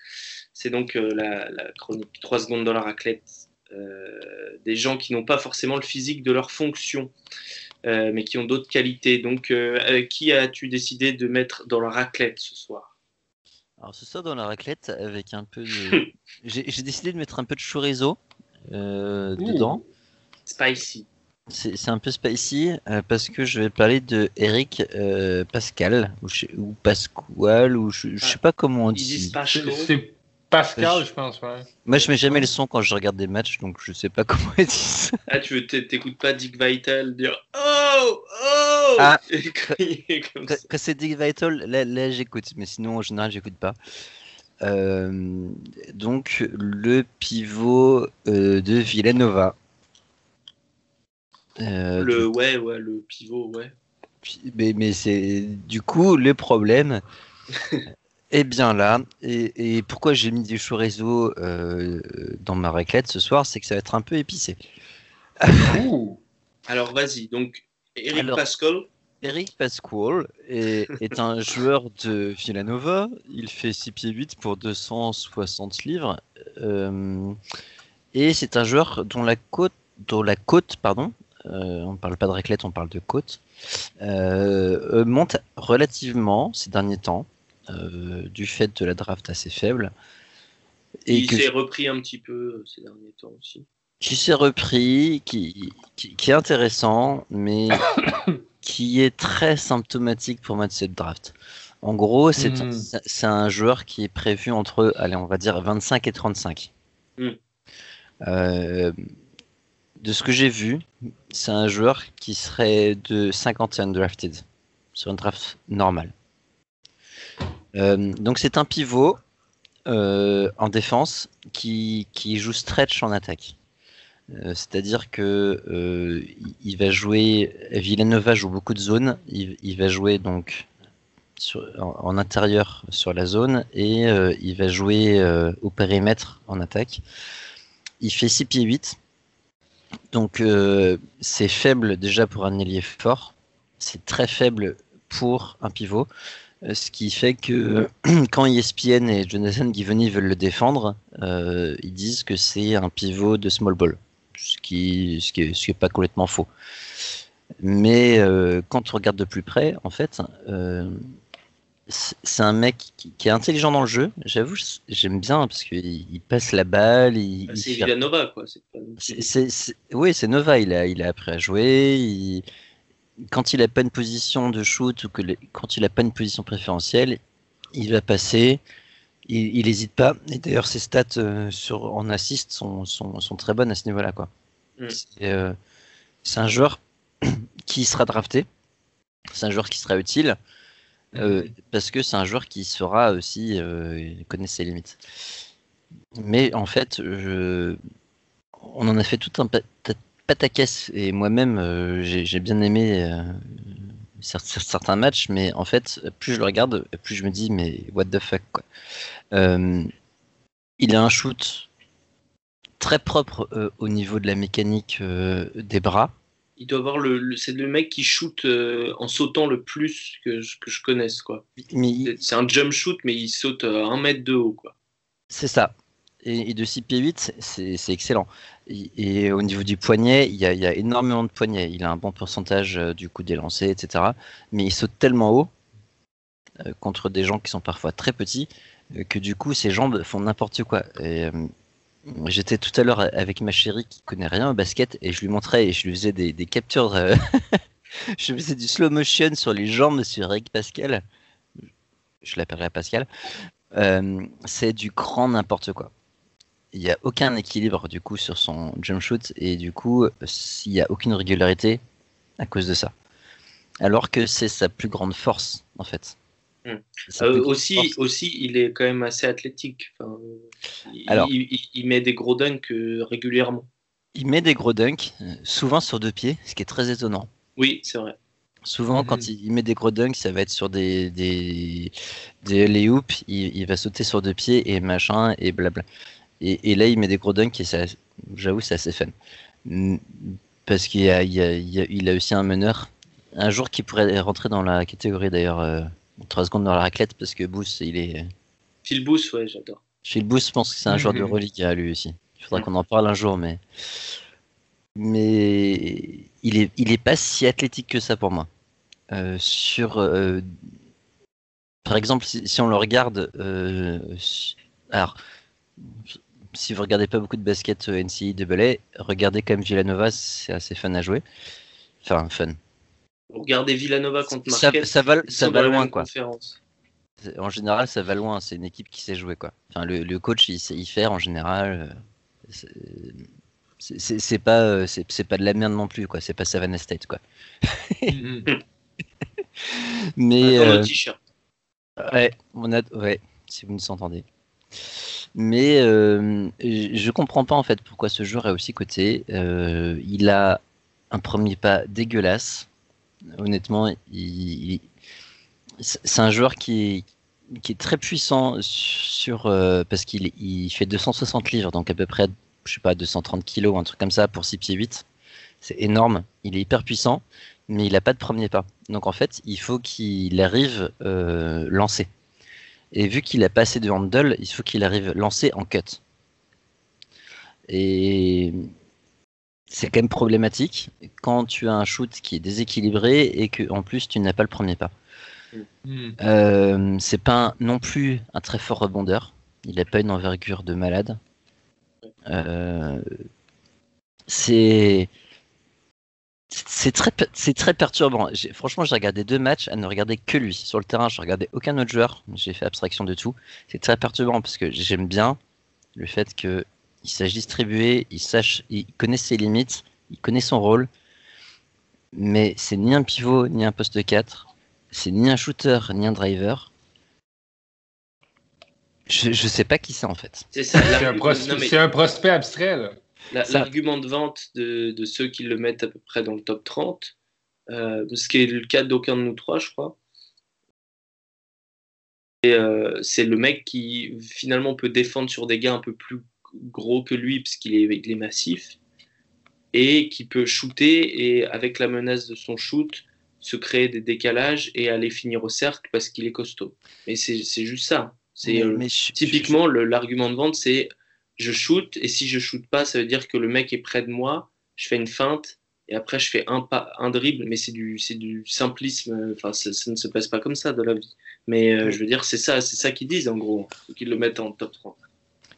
c'est donc euh, la, chronique 3 secondes dans la raclette. Euh, des gens qui n'ont pas forcément le physique de leur fonction, euh, mais qui ont d'autres qualités. Donc, qui as-tu décidé de mettre dans la raclette ce soir? Alors, ce soir dans la raclette, avec un peu de. J'ai décidé de mettre un peu de chorizo dedans. Spicy. C'est un peu spicy parce que je vais parler de Eric Pascal ou, Pasquale ou je, ne sais pas comment on dit. C'est Pascal, je pense, ouais. Moi, je mets jamais le son quand je regarde des matchs, donc je sais pas comment ils disent. Ah, tu t'écoutes pas Dick Vital dire Oh Oh ah, comme Quand c'est Dick Vital, là, j'écoute, mais sinon, en général, j'écoute pas. Euh, donc, le pivot euh, de Villanova. Euh, le, ouais, ouais, le pivot, ouais. Mais, mais c'est du coup le problème. Eh bien là, et, pourquoi j'ai mis du chorizo euh, dans ma raclette ce soir, c'est que ça va être un peu épicé. Alors vas-y, donc Eric Pascal. Eric Pascal est, un joueur de Villanova. Il fait 6 pieds 8 pour 260 livres. Euh, et c'est un joueur dont la côte, dont la côte pardon, euh, on ne parle pas de raclette, on parle de côte, monte relativement ces derniers temps. Euh, du fait de la draft assez faible. Et il s'est repris un petit peu euh, ces derniers temps aussi. qui s'est repris, qui, qui, est intéressant, mais qui est très symptomatique pour moi de cette draft. En gros, c'est un, hmm. un joueur qui est prévu entre, allez, on va dire 25 et 35. Hmm. Euh, de ce que j'ai vu, c'est un joueur qui serait de 51 drafted sur une draft normale. Euh, donc c'est un pivot euh, en défense qui, qui, joue stretch en attaque. Euh, c'est-à-dire que il va jouer. Villanova joue beaucoup de zones. Il, va jouer donc en, intérieur sur la zone et il va jouer au périmètre en attaque. Il fait 6 pieds 8. Donc c'est faible déjà pour un ailier fort. C'est très faible pour un pivot. Ce qui fait que quand ESPN et Jonathan Givony veulent le défendre, ils disent que c'est un pivot de small ball ce qui, ce qui, est, ce pas complètement faux. Mais euh, quand on regarde de plus près, en fait, euh, c'est un mec qui, est intelligent dans le jeu. J'avoue, j'aime bien parce qu'il passe la balle. Il, ah, c'est Villanova, quoi. oui, c'est Nova. Il a, il a appris à jouer. Quand il n'a pas une position de shoot ou que quand il n'a pas une position préférentielle, il va passer il n'hésite pas. Et d'ailleurs, ses stats euh, sur, en assist sont, sont, sont, très bonnes à ce niveau-là. quoi. Mm. Euh, c'est un joueur qui sera drafté. C'est un joueur qui sera utile. Euh, mm. parce que c'est un joueur qui sera aussi il connaît ses limites. Mais en fait, je... on en a fait tout un pataquès et moi-même j'ai bien aimé certains matchs, mais en fait, plus je le regarde, plus je me dis, mais what the fuck, quoi. Euh, il a un shoot très propre euh, au niveau de la mécanique euh, des bras. Il doit avoir le, c'est le mec qui shoot en sautant le plus que je, que je connaisse quoi. C'est un jump shoot mais il saute à un mètre de haut quoi. C'est ça. Et, de 6 pieds 8, c'est excellent. Et, au niveau du poignet, il y, a, énormément de poignets. Il a un bon pourcentage du coup des lancers, etc. Mais il saute tellement haut contre des gens qui sont parfois très petits que du coup ses jambes font n'importe quoi. Euh, J'étais tout à l'heure avec ma chérie qui connaît rien au basket et je lui montrais et je lui faisais des, captures. Euh, je faisais du slow motion sur les jambes sur Eric Pascal. Je l'appellerai Pascal. Euh, c'est du grand n'importe quoi. Il n'y a aucun équilibre du coup sur son jump shoot et du coup il n'y a aucune régularité à cause de ça. Alors que c'est sa plus grande force en fait. Hmm. Euh, aussi, aussi, il est quand même assez athlétique. il, Alors, il, met des gros dunks euh, régulièrement. Il met des gros dunks, euh, souvent sur deux pieds, ce qui est très étonnant. Oui, c'est vrai. Souvent, quand hmm. il met des gros dunks, ça va être sur des, des, des les hoops, il, va sauter sur deux pieds et machin et blabla. Et, là, il met des gros dunks et j'avoue, c'est assez fun. Hmm, parce qu'il a, il a, aussi un meneur. Un jour qui pourrait rentrer dans la catégorie d'ailleurs 3 secondes dans la raclette parce que Boost, il est. Phil Boost, ouais, j'adore. Phil Boost, je pense que c'est un joueur de relique à lui aussi. Il faudra qu'on en parle un jour, mais. Mais il est, il est pas si athlétique que ça pour moi. Euh, sur. Euh, par exemple, si, on le regarde. Euh, alors. Si vous regardez pas beaucoup de basket NCAA, regardez quand même Villanova, c'est assez fun à jouer. Enfin, fun Regardez Villanova contre Marquette. Ça, va, ça va loin, quoi. En général, ça va loin. C'est une équipe qui sait jouer, quoi. Enfin, le, coach, il sait y faire en général. Euh, c'est pas, euh, c'est pas de la merde non plus, quoi. C'est pas Savannah State, quoi. Mais. Euh, t-shirt. Ouais, on a, ouais, si vous nous entendez. Mais euh, je comprends pas en fait pourquoi ce joueur est aussi coté. il a un premier pas dégueulasse honnêtement, c'est un joueur qui est, très puissant sur euh, parce qu'il fait 260 livres, donc à peu près, je sais pas, 230 kilos, un truc comme ça pour 6 pieds 8. C'est énorme. Il est hyper puissant, mais il n'a pas de premier pas. Donc en fait, il faut qu'il arrive euh, lancé. Et vu qu'il a pas assez de handle, il faut qu'il arrive lancé en cut. Et c'est quand même problématique quand tu as un shoot qui est déséquilibré et que en plus tu n'as pas le premier pas. Mm. Euh, c'est pas non plus un très fort rebondeur. Il n'a pas une envergure de malade. Euh, c'est c'est très, c'est très perturbant. Franchement, j'ai regardé deux matchs à ne regarder que lui. Sur le terrain, je regardais aucun autre joueur. J'ai fait abstraction de tout. C'est très perturbant parce que j'aime bien le fait qu'il sache distribuer, il sache, il connaît ses limites, il connaît son rôle. Mais c'est ni un pivot, ni un poste 4. C'est ni un shooter, ni un driver. Je, je sais pas qui c'est en fait. C'est un, un, prospect abstrait. Là. L'argument de vente de, ceux qui le mettent à peu près dans le top 30, euh, ce qui est le cas d'aucun de nous trois, je crois. Euh, c'est le mec qui finalement peut défendre sur des gars un peu plus gros que lui, puisqu'il est, il est massif, et qui peut shooter et avec la menace de son shoot se créer des décalages et aller finir au cercle parce qu'il est costaud. Mais c'est juste ça. C'est euh, typiquement l'argument de vente, c'est je shoot, et si je shoot pas, ça veut dire que le mec est près de moi, je fais une feinte, et après je fais un, pas, un dribble, mais c'est du, du simplisme, enfin ça, ne se passe pas comme ça dans la vie. Mais euh, je veux dire, c'est ça, c'est ça qu'ils disent en gros, qu'ils le mettent en top 3.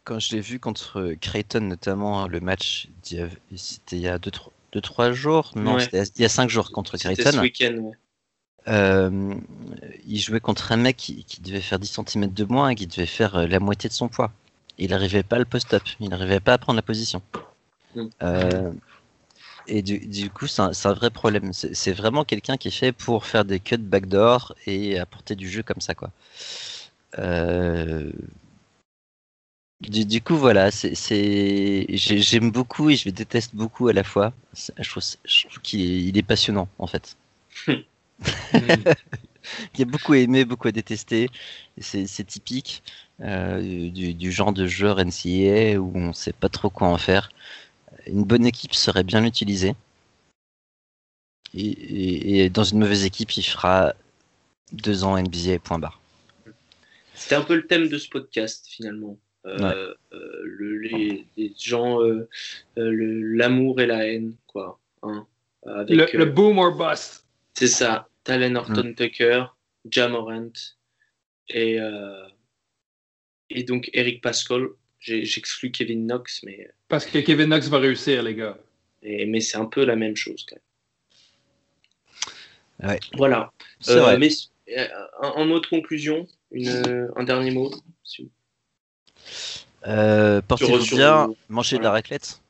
Quand je l'ai vu contre Creighton, notamment le match, c'était il y a 2-3 jours, non, c'était il y a 5 jours contre Creighton. ce week-end, euh, il jouait contre un mec qui, qui, devait faire 10 cm de moins et qui devait faire euh, la moitié de son poids il n'arrivait pas à le post-up, il n'arrivait pas à prendre la position. Mm. Euh, et du, coup, c'est un, vrai problème. C'est vraiment quelqu'un qui est fait pour faire des cuts backdoor et apporter du jeu comme ça, quoi. Euh, du, coup, voilà, j'aime beaucoup et je déteste beaucoup à la fois. Je trouve, qu'il est, passionnant, en fait. il y a beaucoup à aimer, beaucoup à détester. C'est typique. Euh, du, genre de joueur NCAA où on ne sait pas trop quoi en faire. Une bonne équipe serait bien utilisée. Et, dans une mauvaise équipe, il fera deux ans NBA, point barre. C'était un peu le thème de ce podcast finalement. Euh, euh, le, les, gens, l'amour et la haine, quoi. Hein, le, boom or bust. C'est ça. Talen Horton mm. Tucker, Jamorant et et donc Eric Pascal. J'exclus Kevin Knox, mais. Parce que Kevin Knox va réussir, les gars. Et, mais c'est un peu la même chose, quand même. Ouais. Voilà. Euh, mais euh, en mot de conclusion, une, un dernier mot. Euh, Portez-vous bien, mangez de la raclette.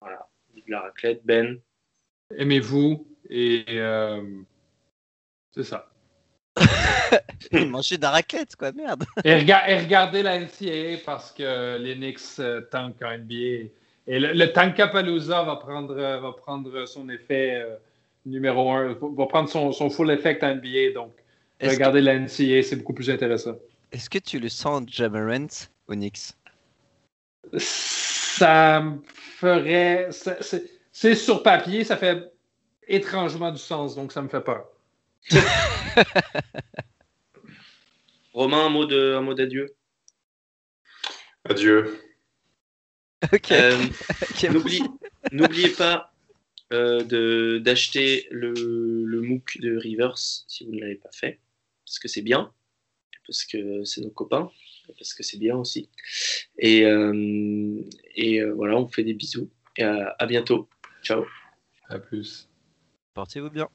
Voilà, de la raclette, Ben. Aimez-vous et euh, c'est ça. Manger de la raclette, quoi, merde. et, regardez la NCAA parce que les Knicks euh, tankent en NBA. Et le, le Tankapalooza va prendre, euh, va prendre son effet euh, numéro un, va prendre son, son full effect en NBA. Donc, regardez la NCAA, c'est beaucoup plus intéressant. Est-ce que tu le sens Jamarant au Knicks Ça me ferait. C'est sur papier, ça fait étrangement du sens, donc ça me fait peur. Romain, un mot de, un mot d'adieu? Adieu. Ok. Euh, n'oubliez pas euh, de, d'acheter le, le MOOC de Rivers si vous ne l'avez pas fait, parce que c'est bien, parce que c'est nos copains, parce que c'est bien aussi. Et, euh, et voilà, on fait des bisous et à, à bientôt. Ciao. À plus. Portez-vous bien.